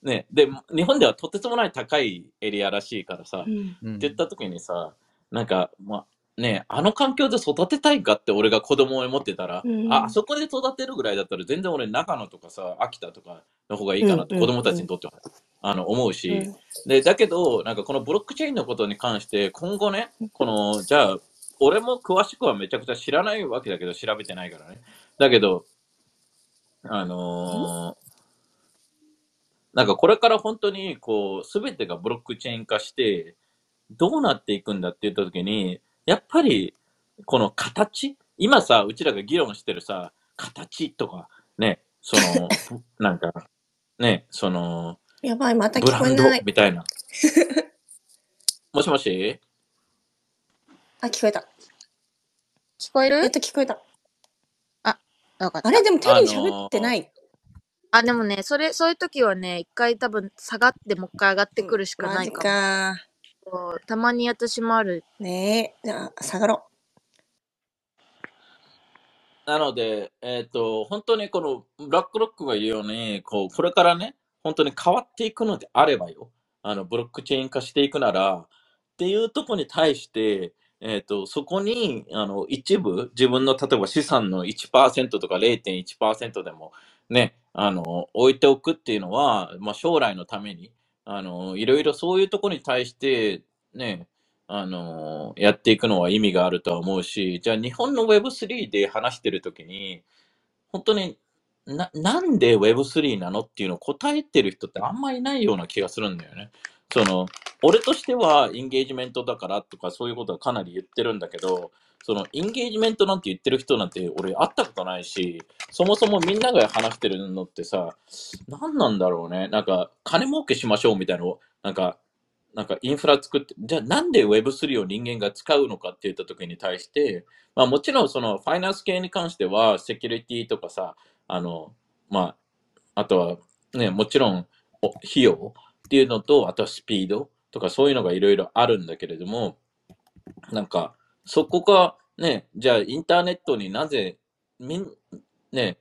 ね、で、日本ではとてつもない高いエリアらしいからさ、って言った時にさ、なんか、まあ、ね、あの環境で育てたいかって俺が子供を持ってたら、うん。あ、あそこで育てるぐらいだったら全然俺長野とかさ、秋田とかの方がいいかなって、うん子供たちにとっては、あの、思うし、うん。で、だけど、なんかこのブロックチェーンのことに関して、今後ね、この、じゃあ、俺も詳しくはめちゃくちゃ知らないわけだけど、調べてないからね。だけど、あのーなんかこれから本当に、こう、すべてがブロックチェーン化して、どうなっていくんだって言ったときに、やっぱり、この形？今さ、うちらが議論してるさ、形とか、ね、その、なんか、ね、その、やばい、またブランド聞こえない。みたいな。もしもし？あ、聞こえた。聞こえる？やっと聞こえた。よかったあれ？でもテリー喋ってない？あ、でもね、それ、そういう時はね、一回多分下がってもう一回上がってくるしかないかか。も。そうたまに私もある。ねえ。じゃあ、下がろなので、えっ、と、本当にこのブラックロックが言うように、こう、これからね、本当に変わっていくのであればよ、あの、ブロックチェーン化していくなら、っていうところに対して、えっ、と、そこに、あの、一部、自分の例えば資産の1%とか0.1%でも、ね、あの、置いておくっていうのは、まあ、将来のために、あの、いろいろそういうところに対して、ね、あの、やっていくのは意味があるとは思うし、じゃあ日本の Web3 で話してるときに、本当にな、なんで Web3 なのっていうのを答えてる人ってあんまりいないような気がするんだよね。その、俺としてはインゲージメントだからとかそういうことはかなり言ってるんだけど、そのインゲージメントなんて言ってる人なんて俺会ったことないし、そもそもみんなが話してるのってさ、何なんだろうね。なんか、金儲けしましょうみたいなのを、なんか、なんかインフラ作って、じゃあなんで Web3 を人間が使うのかって言った時に対して、まあもちろんそのファイナンス系に関してはセキュリティとかさ、あの、まあ、あとはね、もちろんお費用っていうのと、あとはスピードとかそういうのがいろいろあるんだけれども、なんか、そこがね、じゃあインターネットになぜ、みん、ね、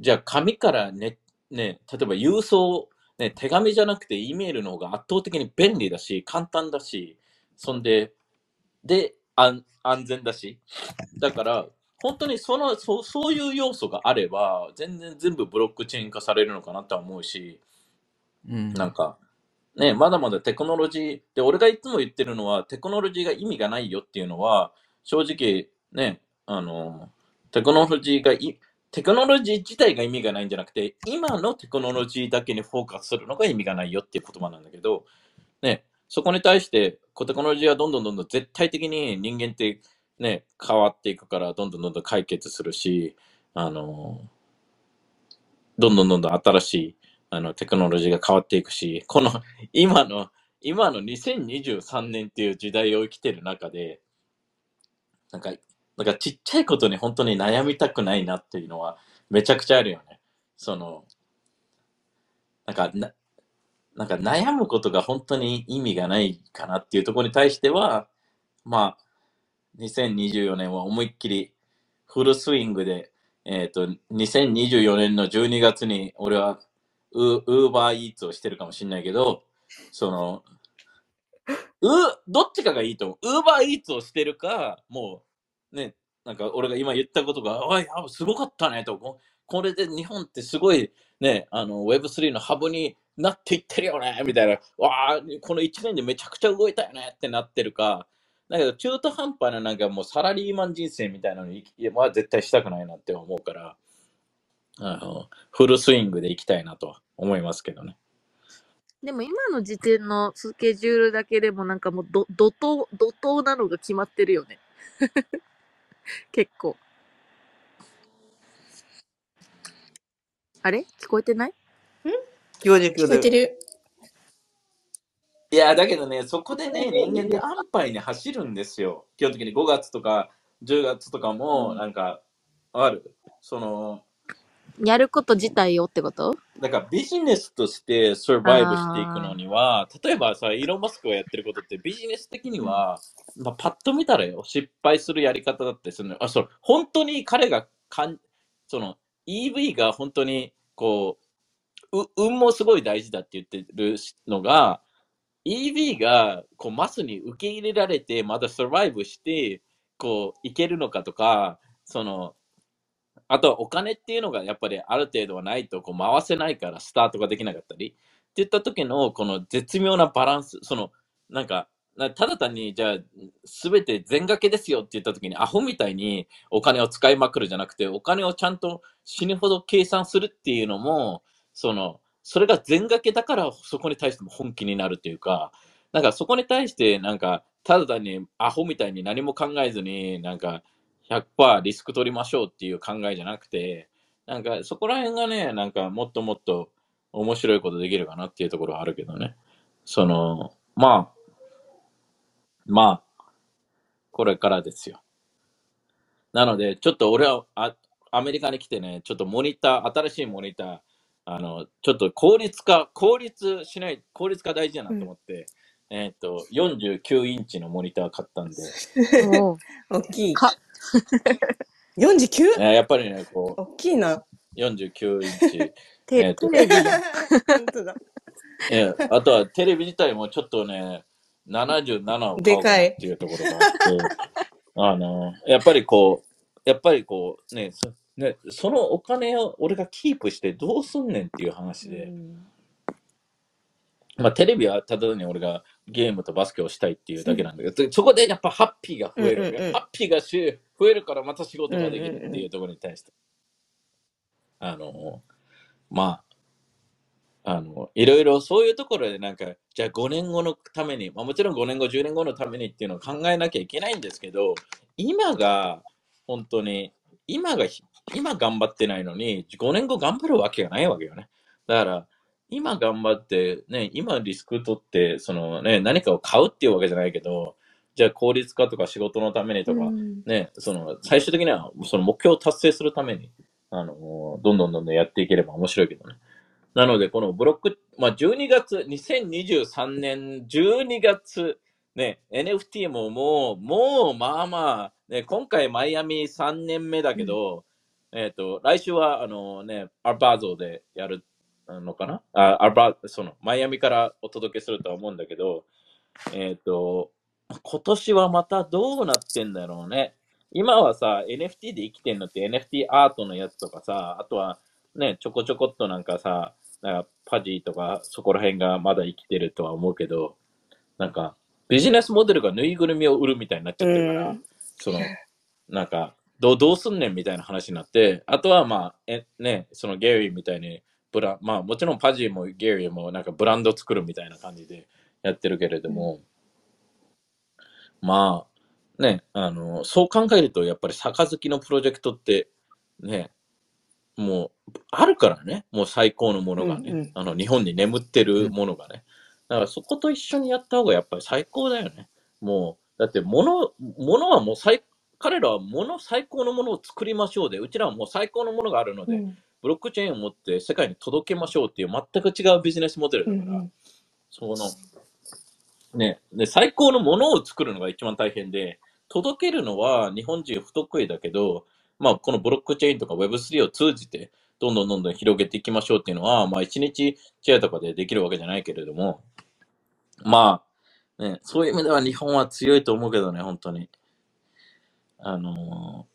じゃあ紙からね、ね、例えば郵送、ね、手紙じゃなくて E メールの方が圧倒的に便利だし、簡単だし、そんで、で、安安全だし。だから、本当にそのそうそういう要素があれば、全然全部ブロックチェーン化されるのかなとは思うし、うんなんか、ね、まだまだテクノロジー、で、俺がいつも言ってるのは、テクノロジーが意味がないよっていうのは、正直、ね、あの、テクノロジーがい、テクノロジー自体が意味がないんじゃなくて、今のテクノロジーだけにフォーカスするのが意味がないよっていう言葉なんだけど、ね、そこに対して、テクノロジーはどんどんどんどん絶対的に人間ってね、変わっていくから、どんどんどんどん解決するし、あの、どんどんどんどん新しいあのテクノロジーが変わっていくし、この 今の、今の2023年っていう時代を生きてる中で、なんか、なんかちっちゃいことに本当に悩みたくないなっていうのはめちゃくちゃあるよね。その、なんかな、なんか悩むことが本当に意味がないかなっていうところに対しては、まあ、2024年は思いっきりフルスイングで、えっ、と、2024年の12月に俺はウーバーイーツをしてるかもしれないけど、その、う、どっちかがいいと思う。ウーバーイーツをしてるか、もう、ね、なんか俺が今言ったことが、おい、あすごかったねと、ここれで日本ってすごい、ね、あの、Web3 のハブになっていってるよね、みたいな、わあ、この1年でめちゃくちゃ動いたよねってなってるか、だけど中途半端ななんかもうサラリーマン人生みたいなのには絶対したくないなって思うから、あの、フルスイングで行きたいなと。思いますけどね。でも今の時点のスケジュールだけでもなんかもうど怒涛、怒涛なのが決まってるよね。結構。あれ？聞こえてない？聞こえてる聞聞こえてる。いや、だけどね、そこでね、人間って安牌に走るんですよ。基本的に5月とか10月とかも、なんか、ある。その、やること自体をってこと？だからビジネスとしてサバイブしていくのには、例えばさ、イーロン・マスクがやってることってビジネス的には、まあ、パッと見たらよ、失敗するやり方だってするの。あ、そう、本当に彼がかん、その EV が本当にこう、う運もすごい大事だって言ってるのが、EV がこうマスに受け入れられて、まだサバイブして、こう、いけるのかとか、その、あとはお金っていうのがやっぱりある程度はないとこう回せないからスタートができなかったりって言った時のこの絶妙なバランス、そのなんかただ単にじゃあ全て全掛けですよって言った時にアホみたいにお金を使いまくるじゃなくてお金をちゃんと死ぬほど計算するっていうのもそのそれが全掛けだからそこに対しても本気になるというかなんかそこに対してなんかただ単にアホみたいに何も考えずになんか100%リスク取りましょうっていう考えじゃなくて、なんかそこら辺がね、なんかもっともっと面白いことできるかなっていうところはあるけどね。その、まあ、まあ、これからですよ。なので、ちょっと俺はあアメリカに来てね、ちょっとモニター、新しいモニター、あの、ちょっと効率化、効率しない、効率化大事だなと思って、えっと、49インチのモニター買ったんで、おう大きい。か 49? えーやっぱりね、こう、大きいな。49インチ。え テレビだ。本当だ。ええあとはテレビ自体もちょっとね、77を買おうかなっていうところがあって、あの、やっぱりこう、やっぱりこう、ね、そねそのお金を俺がキープしてどうすんねんっていう話で、まあテレビはただ単に俺がゲームとバスケをしたいっていうだけなんだけど、そこでやっぱハッピーが増えるうんうんうん。ハッピーがし増えるからまた仕事ができるっていうところに対して、あの、まあ、あの、いろいろそういうところでなんか、じゃあ5年後のために、まあ、もちろん5年後、10年後のためにっていうのを考えなきゃいけないんですけど、今が本当に、今がひ、今頑張ってないのに、5年後頑張るわけがないわけよね。だから、今頑張って、ね、今リスク取って、そのね、何かを買うっていうわけじゃないけど、じゃあ効率化とか仕事のためにとか、ね、その、最終的にはその目標を達成するために、あの、どんどんどんどんやっていければ面白いけどね。なので、このブロック、まあ、12月、2023年12月、ね、NFT ももう、もう、まあまあ、ね、今回マイアミ3年目だけど、えっ、と、来週は、あのね、アルバーゾでやるのかな？あアルバその、マイアミからお届けするとは思うんだけど、えっ、と、今年はまたどうなってんだろうね。今はさ、NFT で生きてんのって NFT アートのやつとかさ、あとはね、ちょこちょこっとなんかさ、なんかパジーとかそこら辺がまだ生きてるとは思うけど、なんかビジネスモデルがぬいぐるみを売るみたいになっちゃってるから、うんその、なんか、どうどうすんねんみたいな話になって、あとはまあ、えね、そのゲリーみたいに、ブラまあもちろんパジーもゲリーもなんかブランド作るみたいな感じでやってるけれども、まあ、ね、あの、そう考えると、やっぱり杯のプロジェクトって、ね、もう、あるからね、もう最高のものがね、うんうん。あの、日本に眠ってるものがね。だからそこと一緒にやった方がやっぱり最高だよね。もう、だって物、物はもう最、彼らは物、最高のものを作りましょうで、うちらはもう最高のものがあるので、うんブロックチェーンを持って世界に届けましょうっていう全く違うビジネスモデルだから、うんその、ね、で、最高のものを作るのが一番大変で、届けるのは日本人不得意だけど、まあ、このブロックチェーンとか Web3 を通じて、どんどんどんどん広げていきましょうっていうのは、まあ、一日チェアとかでできるわけじゃないけれども、まあ、ね、そういう意味では日本は強いと思うけどね、本当に。あのー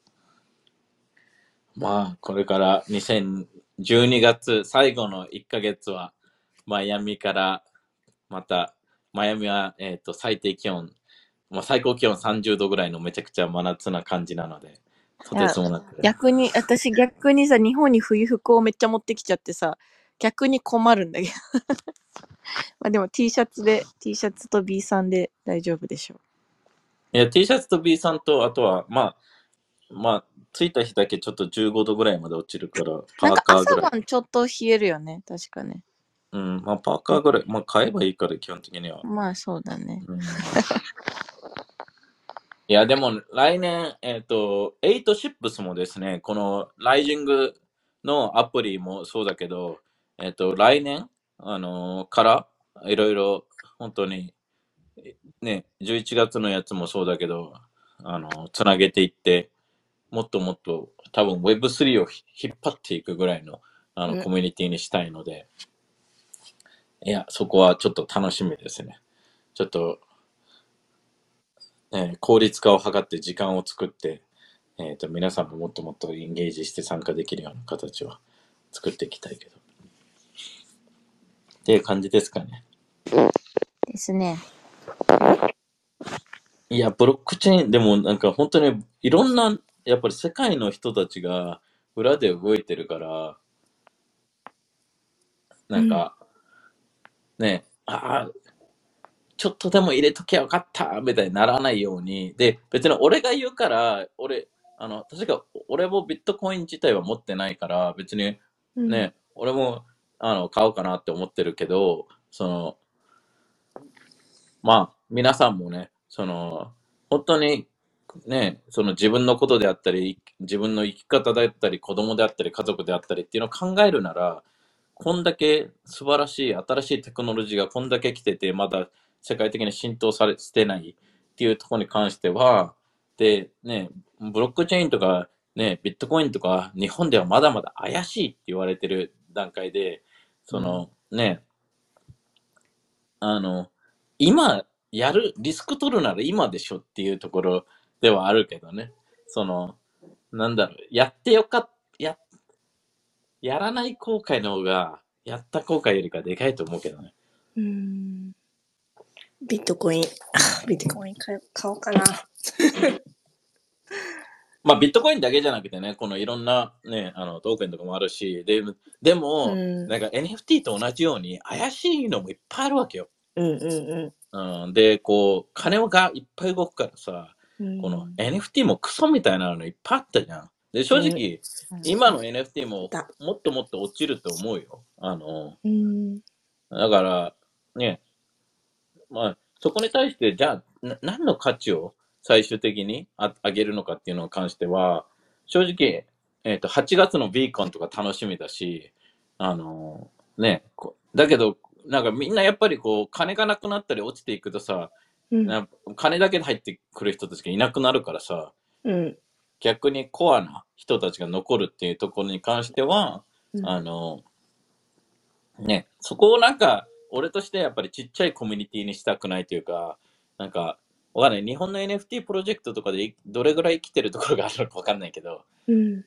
まあ、これから2012月最後の1ヶ月は、マイアミから、また、マイアミは、えっ、と、最低気温、まあ、最高気温30度ぐらいのめちゃくちゃ真夏な感じなので、とてつもなく。逆に、私逆にさ、日本に冬服をめっちゃ持ってきちゃってさ、逆に困るんだけど。まあでも T シャツで、T シャツと B さんで大丈夫でしょいや、T シャツと B さんと、あとは、まあ、まあ、着いた日だけちょっと15度ぐらいまで落ちるから、う。パーなんか朝カーぐらい。晩ちょっと冷えるよね。確かね。うん、まあ、パーカーぐらい、まあ、買えばいいから、基本的には。まあそうだね。うんいや、でも来年、えっ、と、8シップスもですね、このライジングのアプリもそうだけど、えっ、と、来年、あのーから、いろいろ、本当に、ね、11月のやつもそうだけど、あのつなげていって、もっともっと、多分 Web3 をひ引っ張っていくぐらいの、あの、うんコミュニティにしたいので、いや、そこはちょっと楽しみですね。ちょっと、えー効率化を図って時間を作って、えー、と皆さんももっともっとエンゲージして参加できるような形は作っていきたいけど。っていう感じですかね。ですね。いや、ブロックチェーン、でもなんか本当にいろんな、やっぱり世界の人たちが裏で動いてるから、なんか、ね、ああ、ちょっとでも入れときゃよかったみたいにならないように。で、別に俺が言うから、俺、あの、確か俺もビットコイン自体は持ってないから、別にうんね、俺もあの買おうかなって思ってるけど、その、まあ、皆さんもね、その、本当にね、その自分のことであったり、自分の生き方であったり、子供であったり、家族であったりっていうのを考えるなら、こんだけ素晴らしい、新しいテクノロジーがこんだけ来てて、まだ世界的に浸透されてないっていうところに関しては、で、ね、ブロックチェーンとか、ね、ビットコインとか、日本ではまだまだ怪しいって言われてる段階で、その、ね、あの、今やる、リスク取るなら今でしょっていうところではあるけどね。その、なんだろう、やってよかっや、やらない後悔の方が、やった後悔よりかでかいと思うけどね。うんビットコイン。あ ビットコイン買買おうかな。まあ、ビットコインだけじゃなくてね、このいろんなね、あの、トークンとかもあるし、で、でも、うんなんか NFT と同じように怪しいのもいっぱいあるわけよ。うんうんうん、で、こう、金がいっぱい動くからさ、うん。この NFT もクソみたいなのいっぱいあったじゃん。で、正直、今の NFT もだもっともっと落ちると思うよ。あの、うん。だから、ね、まあ、そこに対して、じゃあ、な何の価値を最終的にあ上げるのかっていうのに関しては、正直、えっ、と、8月のビーコンとか楽しみだし、あの、ね、こだけど、なんかみんなやっぱりこう、金がなくなったり落ちていくとさ、うん。な金だけで入ってくる人たちがいなくなるからさ、うん。逆にコアな人たちが残るっていうところに関しては、うんあの、ね、そこをなんか、俺としてやっぱりちっちゃいコミュニティにしたくないというか、なんか、わかんない。日本の NFT プロジェクトとかでいどれぐらい生きてるところがあるのかわかんないけど、うん。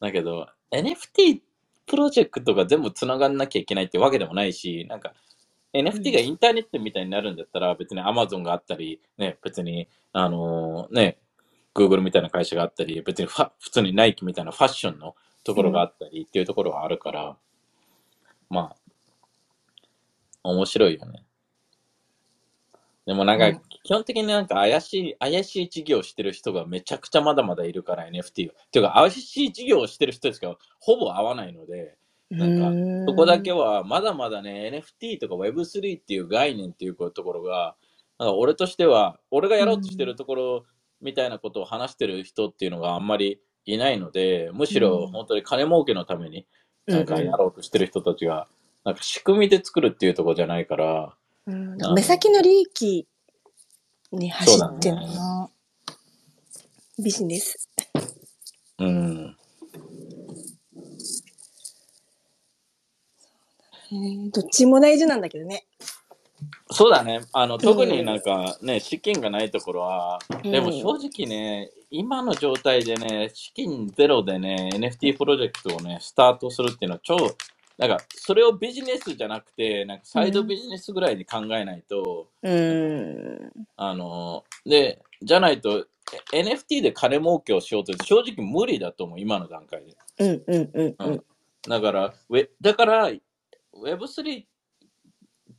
だけど、NFT プロジェクトが全部繋がんなきゃいけないってわけでもないし、なんか、NFT がインターネットみたいになるんだったら、別に Amazon があったり、ね、別に、あのーね、Google みたいな会社があったり、別にファ普通にナイキみたいなファッションのところがあったりっていうところがあるから、まあ、面白いよね。でもなんかうん、基本的になんか怪しい、怪しい事業をしてる人がめちゃくちゃまだまだいるから NFT は。ていうか、怪しい事業をしてる人たちがほぼ合わないので、なんか、そこだけはまだまだね、NFT とか Web3 っていう概念っていうところが、なんか俺としては、俺がやろうとしてるところみたいなことを話してる人っていうのがあんまりいないので、むしろ本当に金儲けのために、なんかやろうとしてる人たちが、なんか仕組みで作るっていうところじゃないから、うん目先の利益に走ってるのそうな。ビジネス。うん。えーどっちも大事なんだけどね。そうだね。あの、特になんかね、資金がないところは、でもうん正直ね、今の状態でね、資金ゼロでね、NFT プロジェクトをね、スタートするっていうのは超、なんか、それをビジネスじゃなくて、なんかサイドビジネスぐらいで考えないと、うん。あの、で、じゃないと、え NFT で金儲けをしようと正直無理だと思う、今の段階で。うんうんうんうん。だから、だから、Web3 っ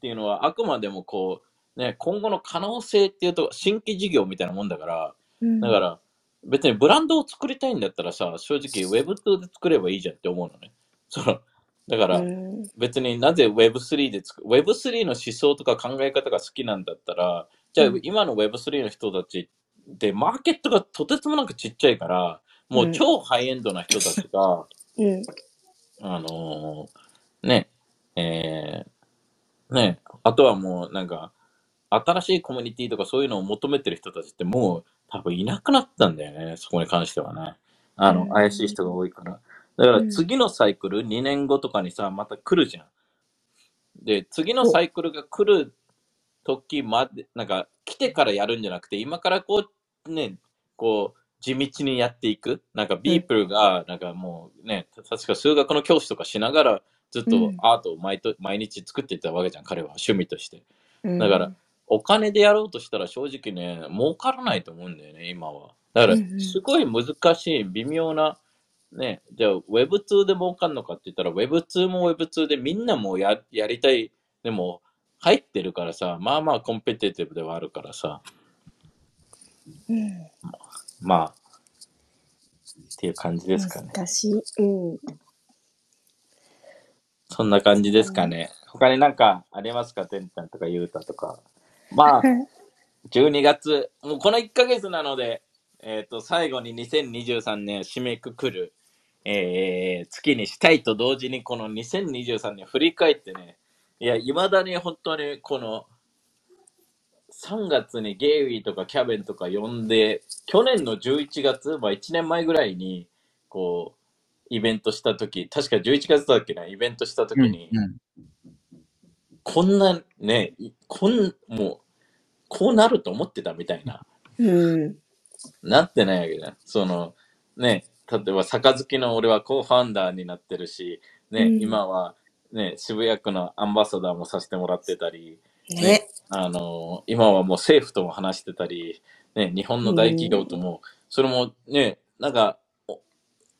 ていうのはあくまでもこう、ね、今後の可能性っていうと、新規事業みたいなもんだから、うん。だから、別にブランドを作りたいんだったらさ、正直 Web2 で作ればいいじゃんって思うのね。そのだから、うん。別になぜ Web3 で作 Web3 の思想とか考え方が好きなんだったら、じゃあうん。今の Web3 の人たちってマーケットがとてつもなくちっちゃいから、もう超ハイエンドな人たちが、うん。あのーね、えー、ね、あとはもうなんか、新しいコミュニティとかそういうのを求めてる人たちってもう多分いなくなったんだよね、そこに関してはね。あの、うん怪しい人が多いから。だからうん次のサイクル、2年後とかにさ、また来るじゃん。で、次のサイクルが来る時まで、なんか来てからやるんじゃなくて、今からこう、ね、こう、地道にやっていく。なんかビープルが、なんかもうね、確か数学の教師とかしながら、ずっとうんアートを毎と毎日作っていたわけじゃん、彼は趣味として。うんだから、お金でやろうとしたら正直ね、儲からないと思うんだよね、今は。だからうんう、んすごい難しい、微妙な、ね、じゃあ Web2 で儲かるのかって言ったら Web2 も Web2 でみんなもうややりたい、でも入ってるからさ、まあまあコンペティティブではあるからさ、うんまあ、っていう感じですかね。難しい。うん。そんな感じですかね。他になんかありますかてんちゃんとかゆうたとか。まあ、12月、もうこの1ヶ月なので、えっ、と、最後に2023年締めくくる、えー月にしたいと同時に、この2023年振り返ってね、いや、未だに本当にこの、3月にゲイリーとかキャベンとか呼んで、去年の11月、まあ1年前ぐらいに、こう、イベントした時確か11月だっけな、イベントした時に、うんこんなね、いこん、もう、こうなると思ってたみたいな。うん。なってないわけだ。その、ね、例えば、杯の俺はコーファウンダーになってるし、ね、うん今は、ね、渋谷区のアンバサダーもさせてもらってたり、ね。あの今はもう政府とも話してたり、ね、日本の大企業とも、それもね、なんか、お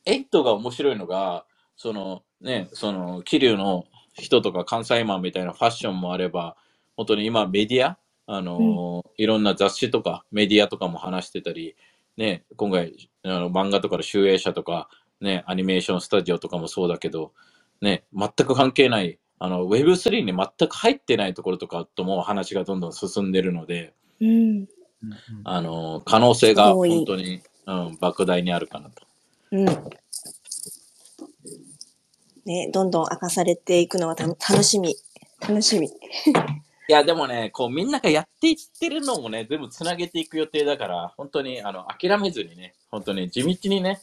エイトが面白いのが、そのね、その、桐生の人とか関西マンみたいなファッションもあれば、本当に今メディア、あのいろんな雑誌とかメディアとかも話してたり、ね、今回、あの漫画とかの集英社とか、ね、アニメーションスタジオとかもそうだけど、ね、全く関係ない、あの、Web3 に全く入ってないところとかとも話がどんどん進んでるので、うん。あの、可能性が本当に、うん、莫大にあるかなと。うん。ね、どんどん明かされていくのがた楽しみ。楽しみ。いや、でもね、こう、みんながやっていってるのもね、全部つなげていく予定だから、本当に、あの、諦めずにね、本当に地道にね、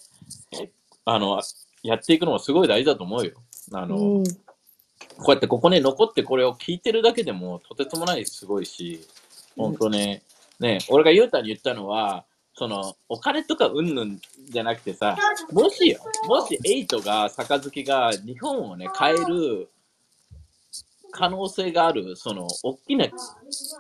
あの、やっていくのもすごい大事だと思うよ。あの、うん。こうやってここに残ってこれを聞いてるだけでもとてつもないすごいし、本当ね、ね、俺がゆうたに言ったのは、その、お金とかうんぬんじゃなくてさ、もしよ、もしエイトが、杯が日本をね、変える可能性がある、その、大きな、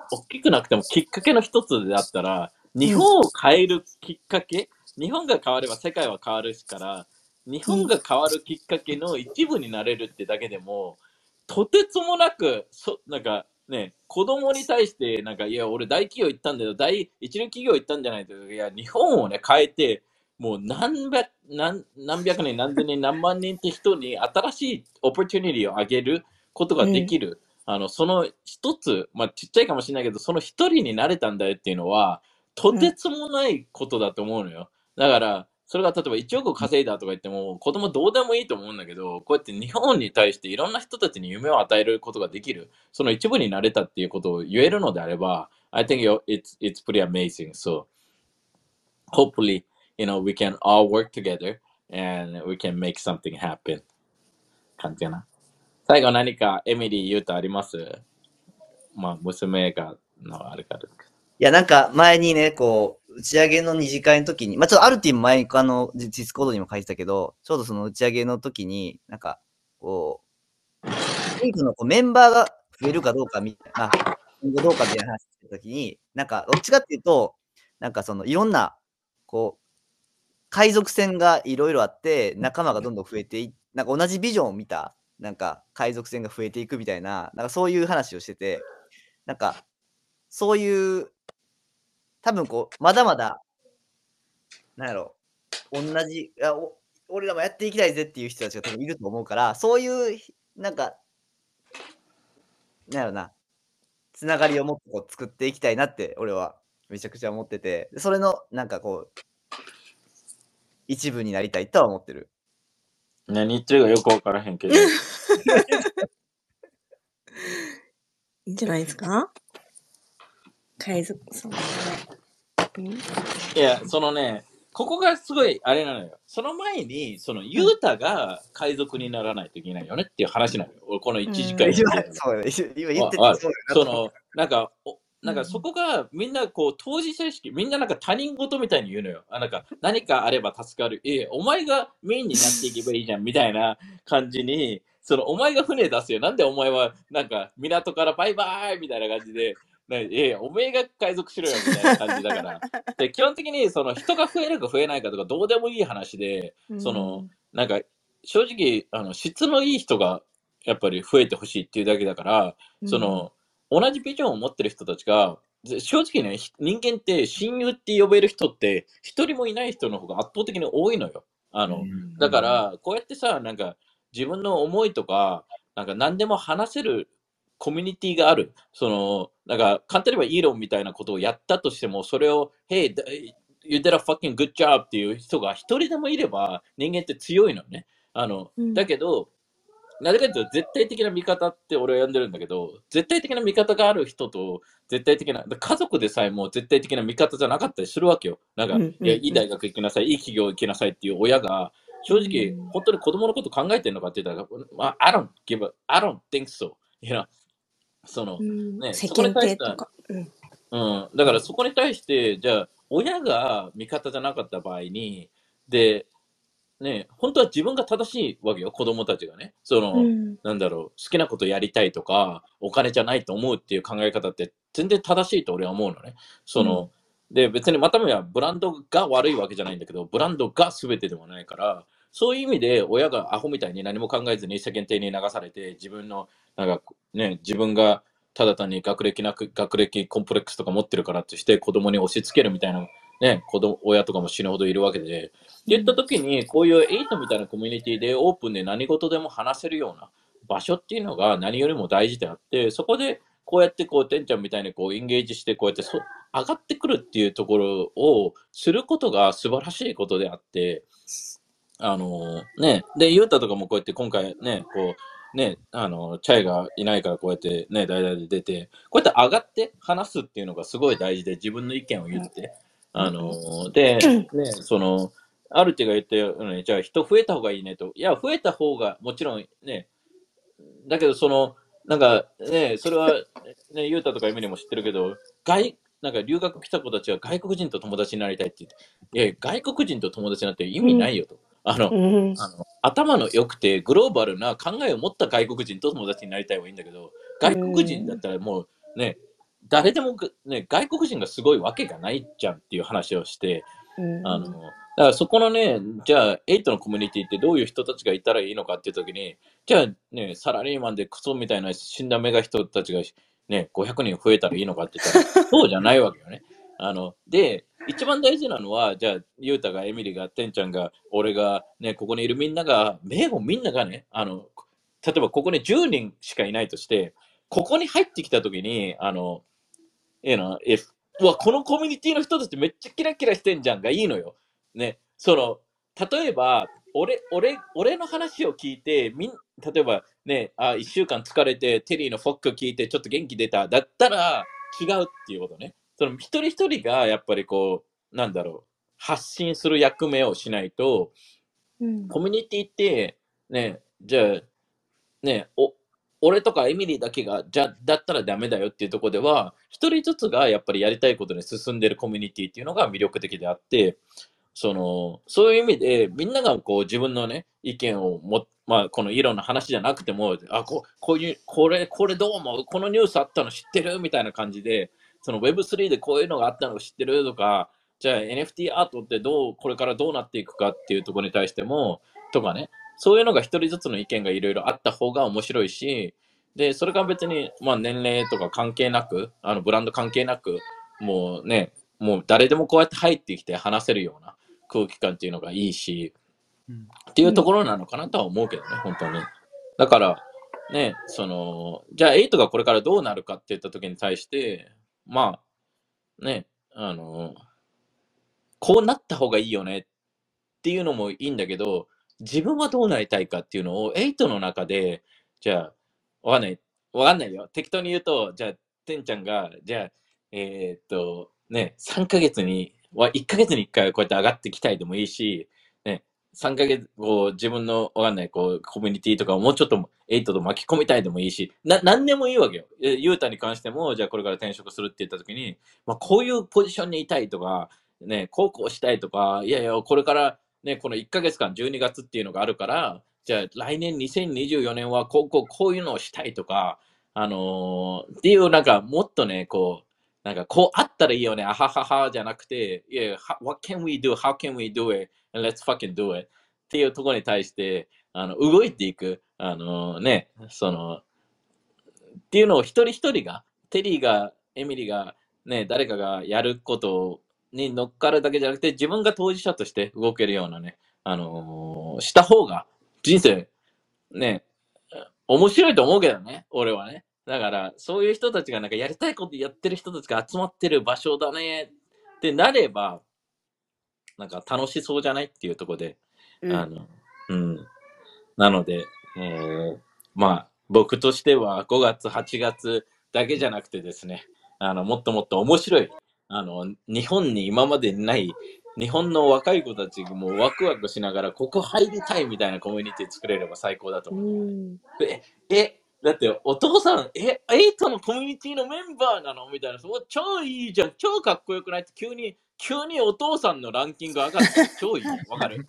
大きくなくてもきっかけの一つであったら、日本を変えるきっかけ、日本が変われば世界は変わるから、日本が変わるきっかけの一部になれるってだけでも、とてつもなく、そなんかね、子供に対して、なんか、いや、俺大企業行ったんだよ、大一流企業行ったんじゃないと。いや、日本をね、変えて、もう何百、何何百人、何千人、何万人って人に新しいオプチュニティをあげることができる。あの、その一つ、まあちっちゃいかもしれないけど、その一人になれたんだよっていうのは、とてつもないことだと思うのよ。だから、それが例えば1億稼いだとか言っても、子供どうでもいいと思うんだけど、こうやって日本に対していろんな人たちに夢を与えることができる、その一部になれたっていうことを言えるのであれば、I think it's, it's pretty amazing. So, hopefully, you know, we can all work together and we can make something happen. 感じかな。最後何かエミリー言うとあります？まあ、娘がのあれから。いや、なんか前にね、こう、打ち上げの二次会の時に、まあちょっとアルティも前にあの、 Discord にも書いてたけど、ちょうどその打ち上げの時に、なんか、こう、エイトのこうメンバーが増えるかどうかみたいな、今後どうかみたいな話してた時に、なんか、どっちかっていうと、なんかその、いろんな、こう、海賊船がいろいろあって、仲間がどんどん増えていなんか同じビジョンを見た、なんか海賊船が増えていくみたいな、なんかそういう話をしてて、なんか、そういう、多分こう、まだまだ、なんやろ、同じ、あお俺らもやっていきたいぜっていう人たちが多分いると思うから、そういう、なんか、なんやろな、つながりをもっとこう作っていきたいなって、俺はめちゃくちゃ思ってて、でそれの、なんかこう、一部になりたいとは思ってる。ね、日中がよくわからへんけど。いいんじゃないですか？海賊、そうだね。いや、そのね、ここがすごいあれなのよ。その前に、その、ユータが海賊にならないといけないよねっていう話なのよ。俺この1時間うん今言ってるのそうよ今言っててわわその、なんか、おなんうんかそこがみんなこう当事者意識、みんななんか他人事みたいに言うのよ。あなんか何かあれば助かる。え、お前がメインになっていけばいいじゃんみたいな感じに、そのお前が船出すよ。なんでお前はなんか港からバイバイみたいな感じで、ねえ、お前が海賊しろよみたいな感じだから。で、基本的にその人が増えるか増えないかとかどうでもいい話で、その、なんか正直あの質のいい人がやっぱり増えてほしいっていうだけだから、その、同じビジョンを持ってる人たちが、ぜ正直ね、ひ人間って親友って呼べる人って、一人もいない人の方が圧倒的に多いのよ。あの、うんだから、こうやってさ、なんか、自分の思いとか、なんか何でも話せるコミュニティがある。その、なんか、簡単に言えばイーロンみたいなことをやったとしても、それを、Hey, you did a fucking good job っていう人が一人でもいれば、人間って強いのね。あの、うんだけど、なぜかというと、絶対的な味方って俺は呼んでるんだけど、絶対的な味方がある人と、絶対的な、家族でさえも絶対的な味方じゃなかったりするわけよ。なんか、うんうんうんいや、いい大学行きなさい、いい企業行きなさいっていう親が、正直、うん本当に子供のこと考えてるのかって言ったら、まあ、I don't give a, I don't think so. You know? その、うんね世そこに間対しては体とか。うんうん、だからそこに対して、じゃあ、親が味方じゃなかった場合に、で、ね、本当は自分が正しいわけよ、子供たちがね。その、うんなんだろう、好きなことやりたいとか、お金じゃないと思うっていう考え方って全然正しいと俺は思うのね。その、で、別にまたもやブランドが悪いわけじゃないんだけど、ブランドが全てでもないから、そういう意味で親がアホみたいに何も考えずに世間体に流されて、自分の、なんかね、自分がただ単に学歴なく、学歴コンプレックスとか持ってるからとして子供に押し付けるみたいな、ね、子供、親とかも死ぬほどいるわけで、って言った時に、こういうエイトみたいなコミュニティでオープンで何事でも話せるような場所っていうのが何よりも大事であって、そこでこうやってこう、てんちゃんみたいにこう、エンゲージして、こうやってそ上がってくるっていうところをすることが素晴らしいことであって、あのね、で、ゆうたとかもこうやって今回ね、こう、ね、あの、チャイがいないからこうやってね、代々で出て、こうやって上がって話すっていうのがすごい大事で、自分の意見を言って、あの、で、ね、その、ある手が言ったように、じゃあ人増えた方がいいねと。いや、増えた方がもちろんね、だけどその、なんかね、それは、ね、ゆうたとかエミリも知ってるけど、外、なんか留学来た子たちは外国人と友達になりたいって言って、いや、外国人と友達なんて意味ないよと。あの、うんあの頭の良くてグローバルな考えを持った外国人と友達になりたいはいいんだけど、外国人だったらもうね、誰でもぐね、外国人がすごいわけがないじゃんっていう話をして、うんあの、だからそこのね、じゃあ、エイトのコミュニティってどういう人たちがいたらいいのかっていう時に、じゃあね、サラリーマンでクソみたいな死んだ目が人たちがね、500人増えたらいいのかって言ったら、そうじゃないわけよね。あの、で、一番大事なのは、じゃあ、ゆうたが、エミリが、てんちゃんが、俺が、ね、ここにいるみんなが、名簿みんながね、あの、例えばここに10人しかいないとして、ここに入ってきたときに、あの、you know, if うわ、このコミュニティの人たちめっちゃキラキラしてんじゃんがいいのよ。ね。その、例えば、俺、俺、俺の話を聞いて、みん、例えばね、あ、一週間疲れて、テリーのフォック聞いて、ちょっと元気出た。だったら、違うっていうことね。その、一人一人が、やっぱりこう、なんだろう、発信する役目をしないと、うん。コミュニティって、ね、じゃあ、ね、お、俺とかエミリーだけが、じゃ、だったらダメだよっていうところでは、一人ずつがやっぱりやりたいことに進んでるコミュニティっていうのが魅力的であって、その、そういう意味で、みんながこう自分のね、意見をも、まあ、この色の話じゃなくても、あ、ここういう、これ、これどう思う？このニュースあったの知ってる？みたいな感じで、その Web3 でこういうのがあったの知ってるとか、じゃあ NFT アートってどう、これからどうなっていくかっていうところに対しても、とかね、そういうのが一人ずつの意見がいろいろあった方が面白いし、で、それが別に、まあ年齢とか関係なく、あのブランド関係なく、もうね、もう誰でもこうやって入ってきて話せるような空気感っていうのがいいし、っていうところなのかなとは思うけどね、本当に。だから、ね、その、じゃあ8がこれからどうなるかって言った時に対して、まあ、ね、あの、こうなった方がいいよねっていうのもいいんだけど、自分はどうなりたいかっていうのを8の中で、じゃあ、わかんない、わかんないよ。適当に言うと、じゃあ、てんちゃんが、じゃあ、えーっと、ね、3ヶ月に、は1ヶ月に1回こうやって上がってきたいでもいいし、ね、3ヶ月、こう、自分の、わかんない、こう、コミュニティとかをもうちょっと、エイトと巻き込みたいでもいいし、な、なんでもいいわけよ。ユータに関しても、じゃあこれから転職するって言った時に、まあ、こういうポジションにいたいとか、ね、こうこうしたいとか、いやいや、これから、ね、この1ヶ月間、12月っていうのがあるから、じゃあ来年2024年はこうこういうのをしたいとか、あのーっていう、なんかもっとね、こう、なんかこうあったらいいよね、あはははじゃなくて、いや、what can we do? How can we do it? And let's fucking do it. っていうところに対して、あの、動いていく、あのね、その、っていうのを一人一人が、テリーが、エミリーが、ね、誰かがやることに乗っかるだけじゃなくて、自分が当事者として動けるようなね、あのーした方が、人生、ね、面白いと思うけどね、俺はね。だから、そういう人たちがなんかやりたいことやってる人たちが集まってる場所だねってなれば、なんか楽しそうじゃないっていうところで、うんあの、うん。なので、えーまあ、僕としては5月、8月だけじゃなくてですね、あの、もっともっと面白い、あの、日本に今までにない、日本の若い子たちがもうワクワクしながら、ここ入りたいみたいなコミュニティ作れれば最高だとう思う。ん。え、え、だってお父さん、え、エイトのコミュニティのメンバーなの？みたいな、そう超いいじゃん、超かっこよくない？って急に、急にお父さんのランキング上がって、超いい。わかる？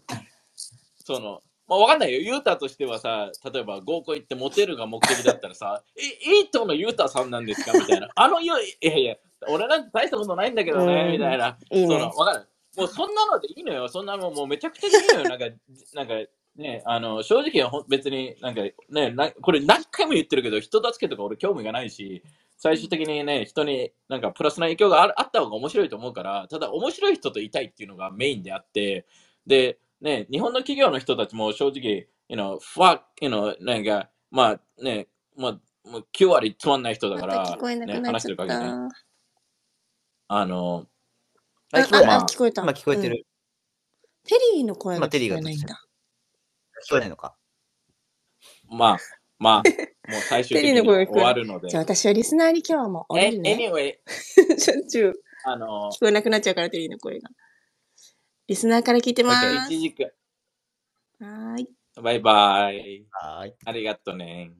その、まあ、わかんないよ。ユータとしてはさ、例えば合コン行ってモテるが目的だったらさ、え、エイトのユータさんなんですか？みたいな。あのユいやいや、俺なんて大したことないんだけどね、うんみたいな。いいねその、わかる？もうそんなのでいいのよ。そんなのもうめちゃくちゃでいいのよ。なんか、なんか、ね、あの、正直はほん別になんか、ね、なこれ何回も言ってるけど、人助けとか俺興味がないし、最終的にね、人になんかプラスな影響があるあった方が面白いと思うから、ただ面白い人といたいっていうのがメインであって、で、ね、日本の企業の人たちも正直、you know, fuck, you know, なんか、まあね、まあ、もう9割つまんない人だかまたら、聞こえなくね、なっちゃっ話してる限りね。た。あの、あ聞こえあ、あ、まあ聞こえた。今聞こえてうんる。テリーの声が今テリーが聞こえないんだ。聞こえないのか？まあ、まあ、もう最終テリ的にーの声が終わるのでじゃあ。私はリスナーに今日も降え、りるね。anyway、しょっちゅうあの、聞こえなくなっちゃうから、テリーの声が。リスナーから聞いてます。一時間、はーい。バイバイ。はーい。ありがとね。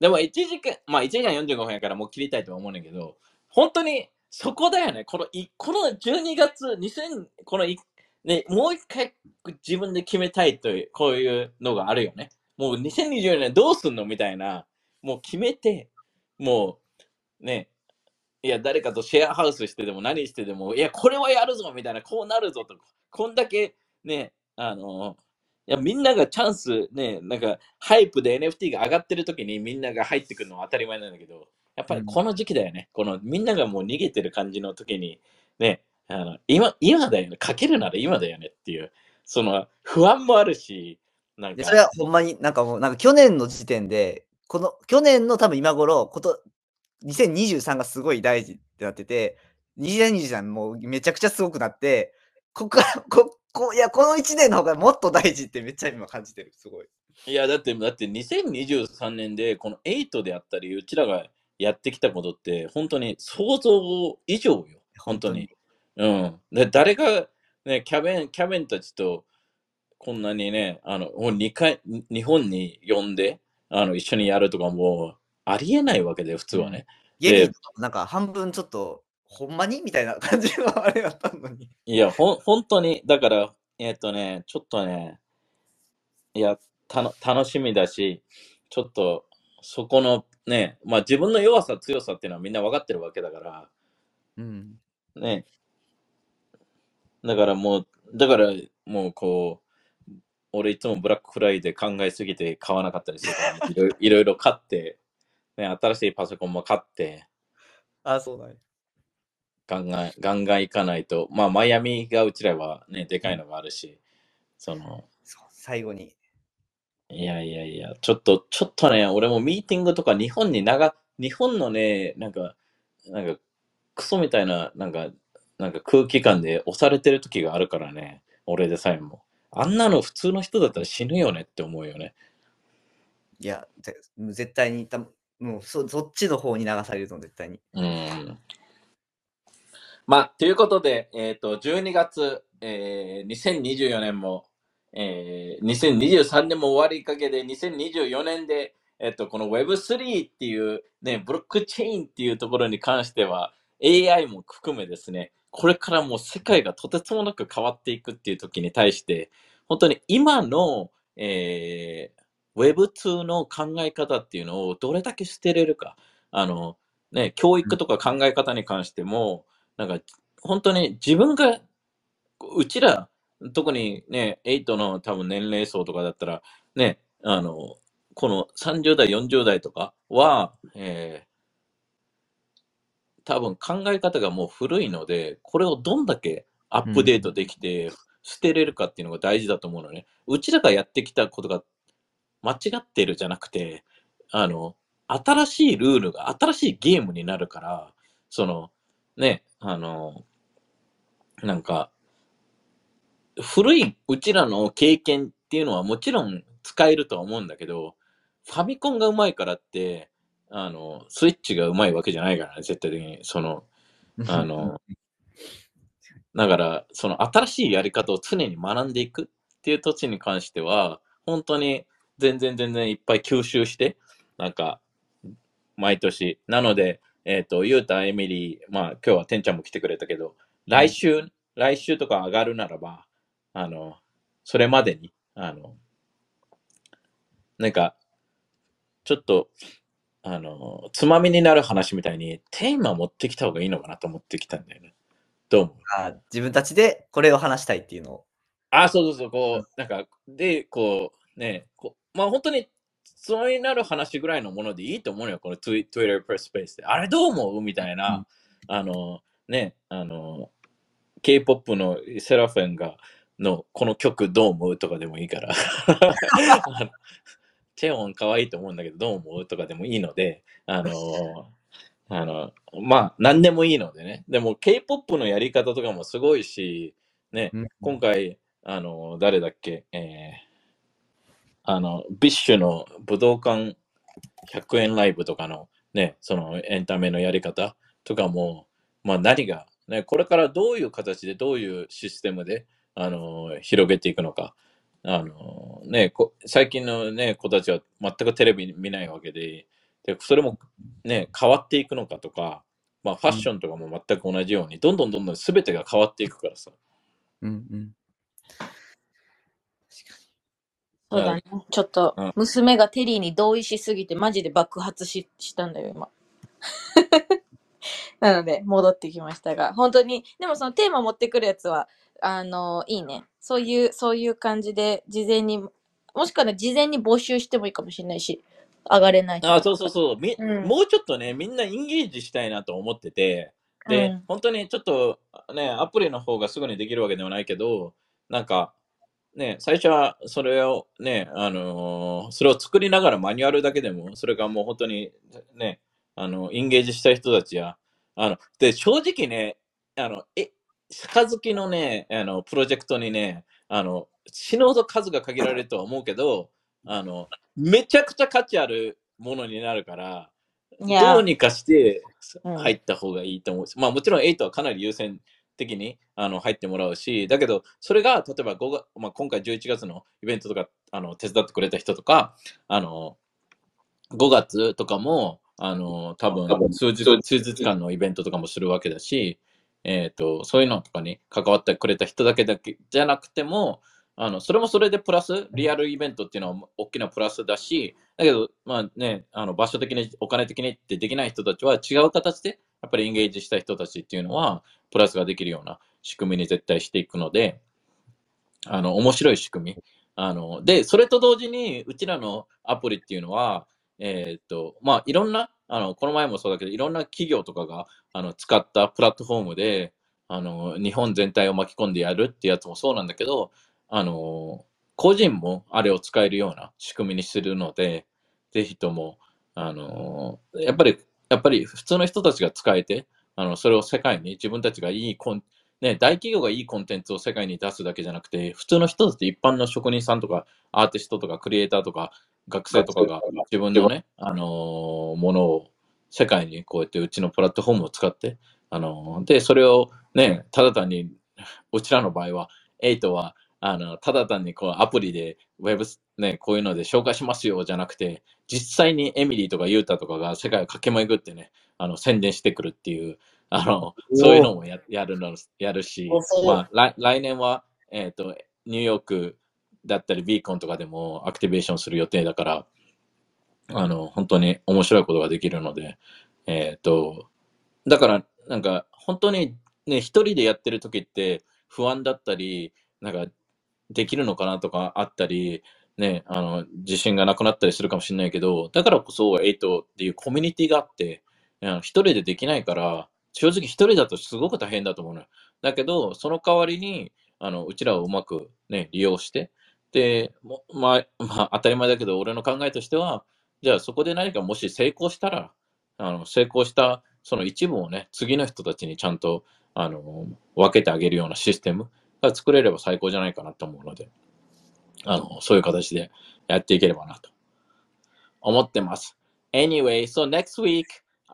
でも1時間、まあ1時間45分やからもう切りたいとは思うんだけど、本当にそこだよね。このい、この12月、2000、このい、ね、もう一回自分で決めたいという、こういうのがあるよね。もう2024年どうすんのみたいな、もう決めて、もう、ね、いや、誰かとシェアハウスしてでも何してでも、いや、これはやるぞみたいな、こうなるぞとか、こんだけね、あの、いや、みんながチャンスね、なんか、ハイプで NFT が上がってる時にみんなが入ってくるのは当たり前なんだけど、やっぱりこの時期だよね。このみんながもう逃げてる感じの時に、ね、あの今、今だよね。かけるなら今だよねっていう、その不安もあるし、なんか。でそれはほんまになんかもう、なんか去年の時点で、この、去年の多分今頃、こと、2023がすごい大事ってなってて、2023もうめちゃくちゃすごくなって、ここから、こ、こ、いや、この1年の方がもっと大事ってめっちゃ今感じてる。すごい。いや、だって、だって2023年で、この8であったり、うちらがやってきたことって、本当に想像以上よ。本当に。うん。で、誰が、ね、キャベン、キャベンたちと、こんなにね、あの、もう2回、に日本に呼んで、あの、一緒にやるとかもう、ありえないわけで、普通はね。なんか半分ちょっと、ほんまにみたいな感じのあれだったのに。いや、ほん、本当に、だから、えっ、とね、ちょっとね、いや、たの、楽しみだし、ちょっと、そこのね、まあ自分の弱さ、強さっていうのはみんな分かってるわけだから、うん。ね。だからもう、だからもうこう、俺いつもブラックフライで考えすぎて買わなかったりするから、いろいろいろいろ買って、ね、新しいパソコンも買って、あ、そうだね。ガンガン、ガンガン行かないと、まあマイアミがうちらはね、でかいのがあるし、その、そう最後に。いやいやいや、ちょっと、ちょっとね、俺もミーティングとか日本に長、日本のね、なんか、なんか、クソみたいな、なんか、なんか空気感で押されてる時があるからね、俺でさえも。あんなの普通の人だったら死ぬよねって思うよね。いや、ぜ絶対にた、もうそそっちの方に流されるの、絶対に。うん。まあ、ということで、えっ、と、12月、えー、2024年も、えー、2023年も終わりかけで、2024年で、えっ、と、この Web3 っていうね、ブロックチェーンっていうところに関しては、AI も含めですね、これからもう世界がとてつもなく変わっていくっていう時に対して、本当に今の、えー、Web2 の考え方っていうのをどれだけ捨てれるか。あの、ね、教育とか考え方に関しても、なんか、本当に自分が、うちら、特にね、8の多分年齢層とかだったら、ね、あの、この30代、40代とかは、えー多分考え方がもう古いので、これをどんだけアップデートできて、捨てれるかっていうのが大事だと思うのね。うちらがやってきたことが間違ってるじゃなくて、あの、新しいルールが、新しいゲームになるから、その、ね、あの、なんか、古いうちらの経験っていうのはもちろん使えるとは思うんだけど、ファミコンがうまいからって、あの、スイッチがうまいわけじゃないからね、絶対的に。その、あの、だから、その新しいやり方を常に学んでいくっていう土地に関しては、本当に全然全然いっぱい吸収して、なんか、毎年。なので、えっ、と、ゆうた、エミリー、まあ今日はてんちゃんも来てくれたけど、来週、来週とか上がるならば、あの、それまでに、あの、なんか、ちょっと、あの、つまみになる話みたいにテーマ持ってきた方がいいのかなと思ってきたんだよね。どう思う？あ自分たちでこれを話したいっていうのを。あ、そうそうそう、こう、なんか、で、こう、ね、こうまあ本当に、つまみになる話ぐらいのものでいいと思うのよ、この Twi- Twitter per Space で。あれどう思う？みたいな、あの、ね、あの、K-POP のセラフェンが、の、この曲どう思うとかでもいいから。チェオン可愛いと思うんだけど、どう思うとかでもいいので、あの、あの、まあ、何でもいいのでね。でも、K-POP のやり方とかもすごいし、ね、うん今回、あの、誰だっけ、えーあの、 BiSH の武道館100円ライブとかのね、そのエンタメのやり方とかも、まあ何が、ね、これからどういう形でどういうシステムで、あの、広げていくのか。あの、ね、こ最近のね、子たちは全くテレビ見ないわけで、で、それもね、変わっていくのかとか、まあファッションとかも全く同じように、どんどんどんどん全てが変わっていくからさ。うんうん。そうだね。ちょっとうん、娘がテリーに同意しすぎて、マジで爆発ししたんだよ、今。なので、戻ってきましたが、本当に、でもそのテーマ持ってくるやつは、あの、いいね。そういう、そういう感じで、事前に、もしくはね、事前に募集してもいいかもしれないし、上がれない人あ、だそうそうそう。み、うんもうちょっとね、みんなインゲージしたいなと思ってて、で、うん本当にちょっとね、アプリの方がすぐにできるわけではないけど、なんか、ね、最初はそれをね、あのーそれを作りながらマニュアルだけでも、それがもう本当にね、あの、インゲージしたい人たちや、あの、で、正直ね、あの、え、杯のね、あの、プロジェクトにね、あの、死ぬほど数が限られるとは思うけど、あの、めちゃくちゃ価値あるものになるから、どうにかしてうん。入った方がいいと思うし、まあもちろん8はかなり優先的にあの入ってもらうし、だけどそれが例えば5月、まあ、今回11月のイベントとかあの手伝ってくれた人とか、あの5月とかもあの多分数日。数日間のイベントとかもするわけだし、えー、とそういうのとかに関わってくれた人だけだけじゃなくても、あのそれもそれでプラス、リアルイベントっていうのは大きなプラスだし、だけど、まあね、あの場所的に、お金的にってできない人たちは違う形で、やっぱりエンゲージした人たちっていうのは、プラスができるような仕組みに絶対していくので、あの、面白い仕組み。あの、で、それと同時に、うちらのアプリっていうのは、えーっと、まあ、いろんな、あの、この前もそうだけど、いろんな企業とかが、あの、使ったプラットフォームで、あの、日本全体を巻き込んでやるってやつもそうなんだけど、あの、個人もあれを使えるような仕組みにするので、ぜひとも、あの、やっぱり、やっぱり普通の人たちが使えて、あの、それを世界に自分たちがいいコン、ね、大企業がいいコンテンツを世界に出すだけじゃなくて、普通の人たち、一般の職人さんとか、アーティストとか、クリエイターとか、学生とかが自分のね、あのーものを世界にこうやってうちのプラットフォームを使って、あのーで、それをね、ただ単に、うちらの場合は、8は、あの、ただ単にこうアプリで、ウェブス、ね、こういうので紹介しますよじゃなくて、実際にエミリーとかユータとかが世界を駆け巡ってね、あの、宣伝してくるっていう、あの、そういうのもややるの、やるしまあ、来来年は、えっ、と、ニューヨークだったり、ビーコンとかでもアクティベーションする予定だから、あの、本当に面白いことができるので、えっ、と、だから、なんか、本当にね、一人でやってる時って不安だったり、なんか、できるのかなとかあったり、ね、あの、自信がなくなったりするかもしれないけど、だからこそ、エイトっていうコミュニティがあって、あの一人でできないから、正直一人だとすごく大変だと思うのよ。だけど、その代わりに、あの、うちらをうまくね、利用して、で、もまあ、まあ、当たり前だけど、俺の考えとしては、じゃあそこで何かもし成功したら、あの、成功したその一部をね、次の人たちにちゃんと、あの、分けてあげるようなシステム作れれば最高じゃないかなと思うので、あの、そういう形でやっていければなと思ってます。Anyway, so next week,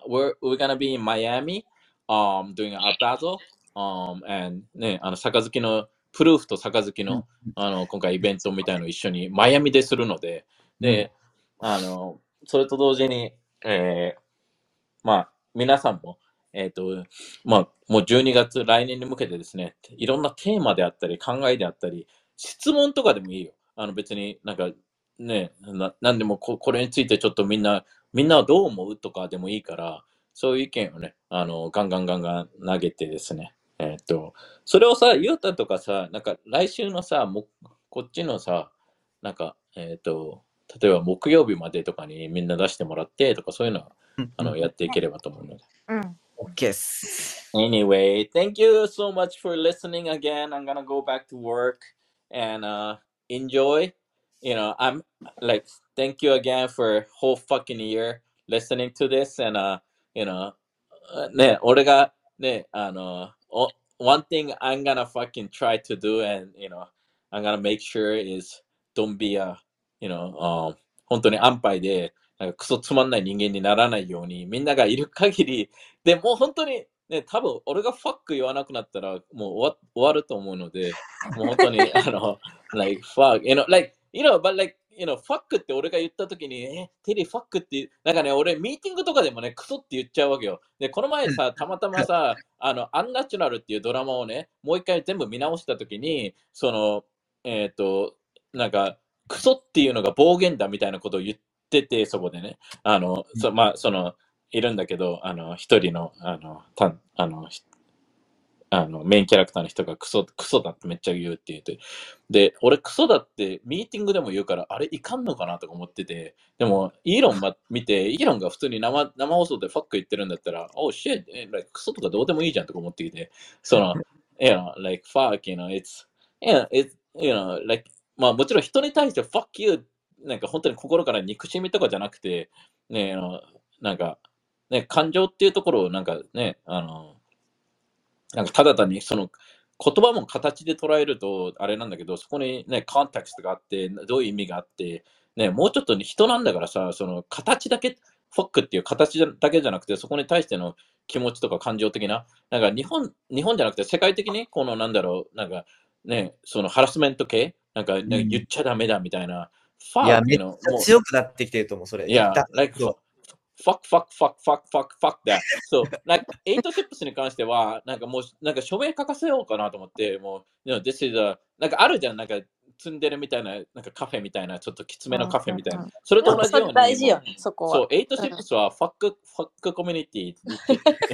we're, we're gonna be in Miami, um, doing an art battle, um, and ね、あの、杯の、プルーフと杯の、あの、今回イベントみたいのを一緒にマイアミでするので、で、あの、それと同時に、えーまあ、皆さんも、えっ、と、まあ、もう12月、来年に向けてですね、いろんなテーマであったり、考えであったり、質問とかでもいいよ。あの、別になんか、ね、ななんでもこ、これについてちょっとみんな、みんなはどう思うとかでもいいから、そういう意見をね、あの、ガンガンガンガン投げてですね、えっ、と、それをさ、ゆうたとかさ、なんか来週のさ、もこっちのさ、なんか、えっ、と、例えば木曜日までとかにみんな出してもらってとか、そういうのは、あの、やっていければと思うので。うん。OK っす。 Anyway, thank you so much for listening again. I'm gonna go back to work and uh, enjoy. You know, I'm like, thank you again for whole fucking year listening to this and uh, you know, ね、俺がね、あの、お one thing I'm gonna fucking try to do and you know, I'm gonna make sure is don't be a, you know, um, 本当に安牌で、 なんかクソつまんない人間にならないように、みんながいる限り、でもう本当に、ね、多分俺がファック言わなくなったらもう終わ終わると思うので、もう本当に、あの、like, fuck, you know, like, you know, but like, you know, ファックって俺が言った時に、え、テリーファックって、なんかね、俺ミーティングとかでもね、クソって言っちゃうわけよ。で、この前さ、たまたまさ、あの、アンナチュラルっていうドラマをね、もう一回全部見直した時に、その、えっ、と、なんか、クソっていうのが暴言だみたいなことを言ってて、そこでね。あの、そまあ、その、いるんだけど、あの、一人の、あの、たあの、ひあの、メインキャラクターの人がクソ、クソだってめっちゃ言うって言って。で、俺クソだってミーティングでも言うから、あれいかんのかなとか思ってて、でも、イーロンま見て、イーロンが普通に生生放送でファック言ってるんだったら、oh shit, eh, like, クソとかどうでもいいじゃんとか思ってきて、その、you know, like, fuck, you know, it's, yeah, it's, you know, like, まあもちろん人に対して fuck you なんか本当に心から憎しみとかじゃなくて、ね、あの、なんか、ね、感情っていうところをなんかね、あの、なんかただ単にその言葉も形で捉えるとあれなんだけど、そこにね、コンテクストがあって、どういう意味があって、ね、もうちょっとね人なんだからさ、その形だけ、フォックっていう形だけじゃなくて、そこに対しての気持ちとか感情的な、なんか日本、日本じゃなくて世界的に、このなんだろう、なんかね、そのハラスメント系、なんか、なん。か言っちゃダメだみたいな、ファいや、ーっていうの、めっちゃ強くなってきてると思う、それ。いやだ、like, そう。fuck, fuck, fuck, fuck, fuck, fuck that. そう、like, 8 tips に関しては、なんかもう、なんか署名書かせようかなと思って、もう、you know, this is a, なんかあるじゃん、なんか積んでるみたいな、なんかカフェみたいな、ちょっときつめのカフェみたいな。それと同じように、大事よね、そこは。そう、8 tips は、ファック、ファックコミュニティっ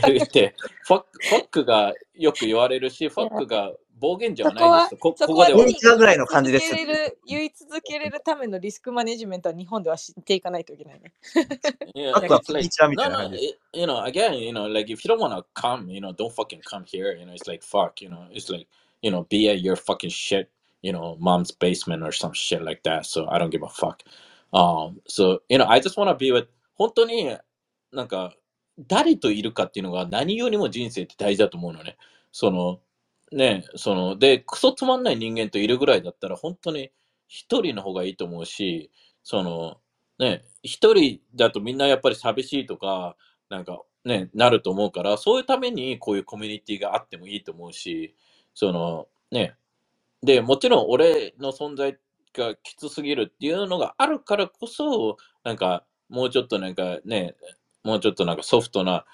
て言って、ファック、ファックがよく言われるし、ファックが暴言じゃないですと。こそこはここではぐらいの感じです言い続けれる言い続けれるためのリスクマネジメントは日本では知っていかないといけないね。Yeah, ファックは it's like, no, な no, it, you know, again, you know, like if you don't want to come, you know, don't fucking come here. You know, it's like fuck, you know, it's like, you know, be at your fucking shit, you know, mom's basement or some shit like that. So I don't give a fuck. Um, so you know, I just want to be with 本当になんか誰といるかっていうのが何よりも人生って大事だと思うのね。そのね、そのでクソつまんない人間といるぐらいだったら本当に一人の方がいいと思うし、そのね、一人だとみんなやっぱり寂しいとか、なんかね、なると思うから、そういうためにこういうコミュニティがあってもいいと思うし、そのね、で、もちろん俺の存在がきつすぎるっていうのがあるからこそ、なんかもうちょっとなんかね、もうちょっとなんかソフトな、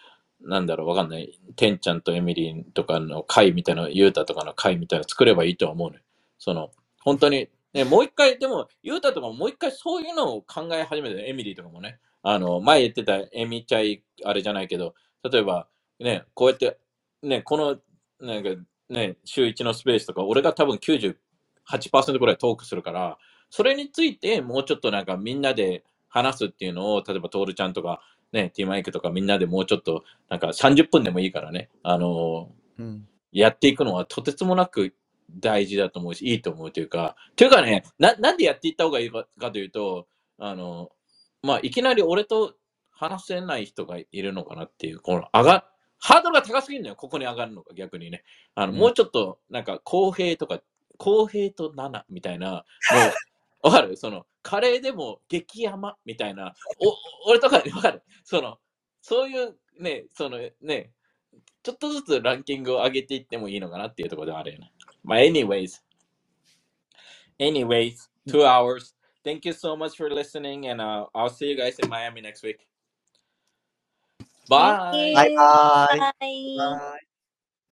なんだろう、わかんない、てんちゃんとエミリーとかの会みたいな、ユータとかの会みたいなの作ればいいとは思うね。その、本当に、ね、もう一回、でも、ユータとかももう一回そういうのを考え始めて、エミリーとかもね、あの、前言ってたエミチャイ、あれじゃないけど、例えば、ね、こうやって、ね、この、なんか、ね、週1のスペースとか、俺が多分98%ぐらいトークするから、それについてもうちょっとなんかみんなで話すっていうのを、例えばトールちゃんとか、ね、ティーマイクとかみんなでもうちょっと、なんか30分でもいいからね、あのうん。やっていくのはとてつもなく大事だと思うし、いいと思うというか、というかね、ななんでやっていった方がいいかかというと、あの、まあ、いきなり俺と話せない人がいるのかなっていう、この上が、ハードルが高すぎるのよ、ここに上がるのが逆にね。あの、うんもうちょっと、なんか、公平とか、公平と7みたいな、もう、わかる？その、カレーでも激甘みたいな、お、俺とかわかるその、そういうね、そのね、ちょっとずつランキングを上げていってもいいのかなっていうところではあるよね。まあ、anyways. Anyways, two hours. Thank you so much for listening, and uh, I'll see you guys in Miami next week. Bye. バイバイ。バイバイ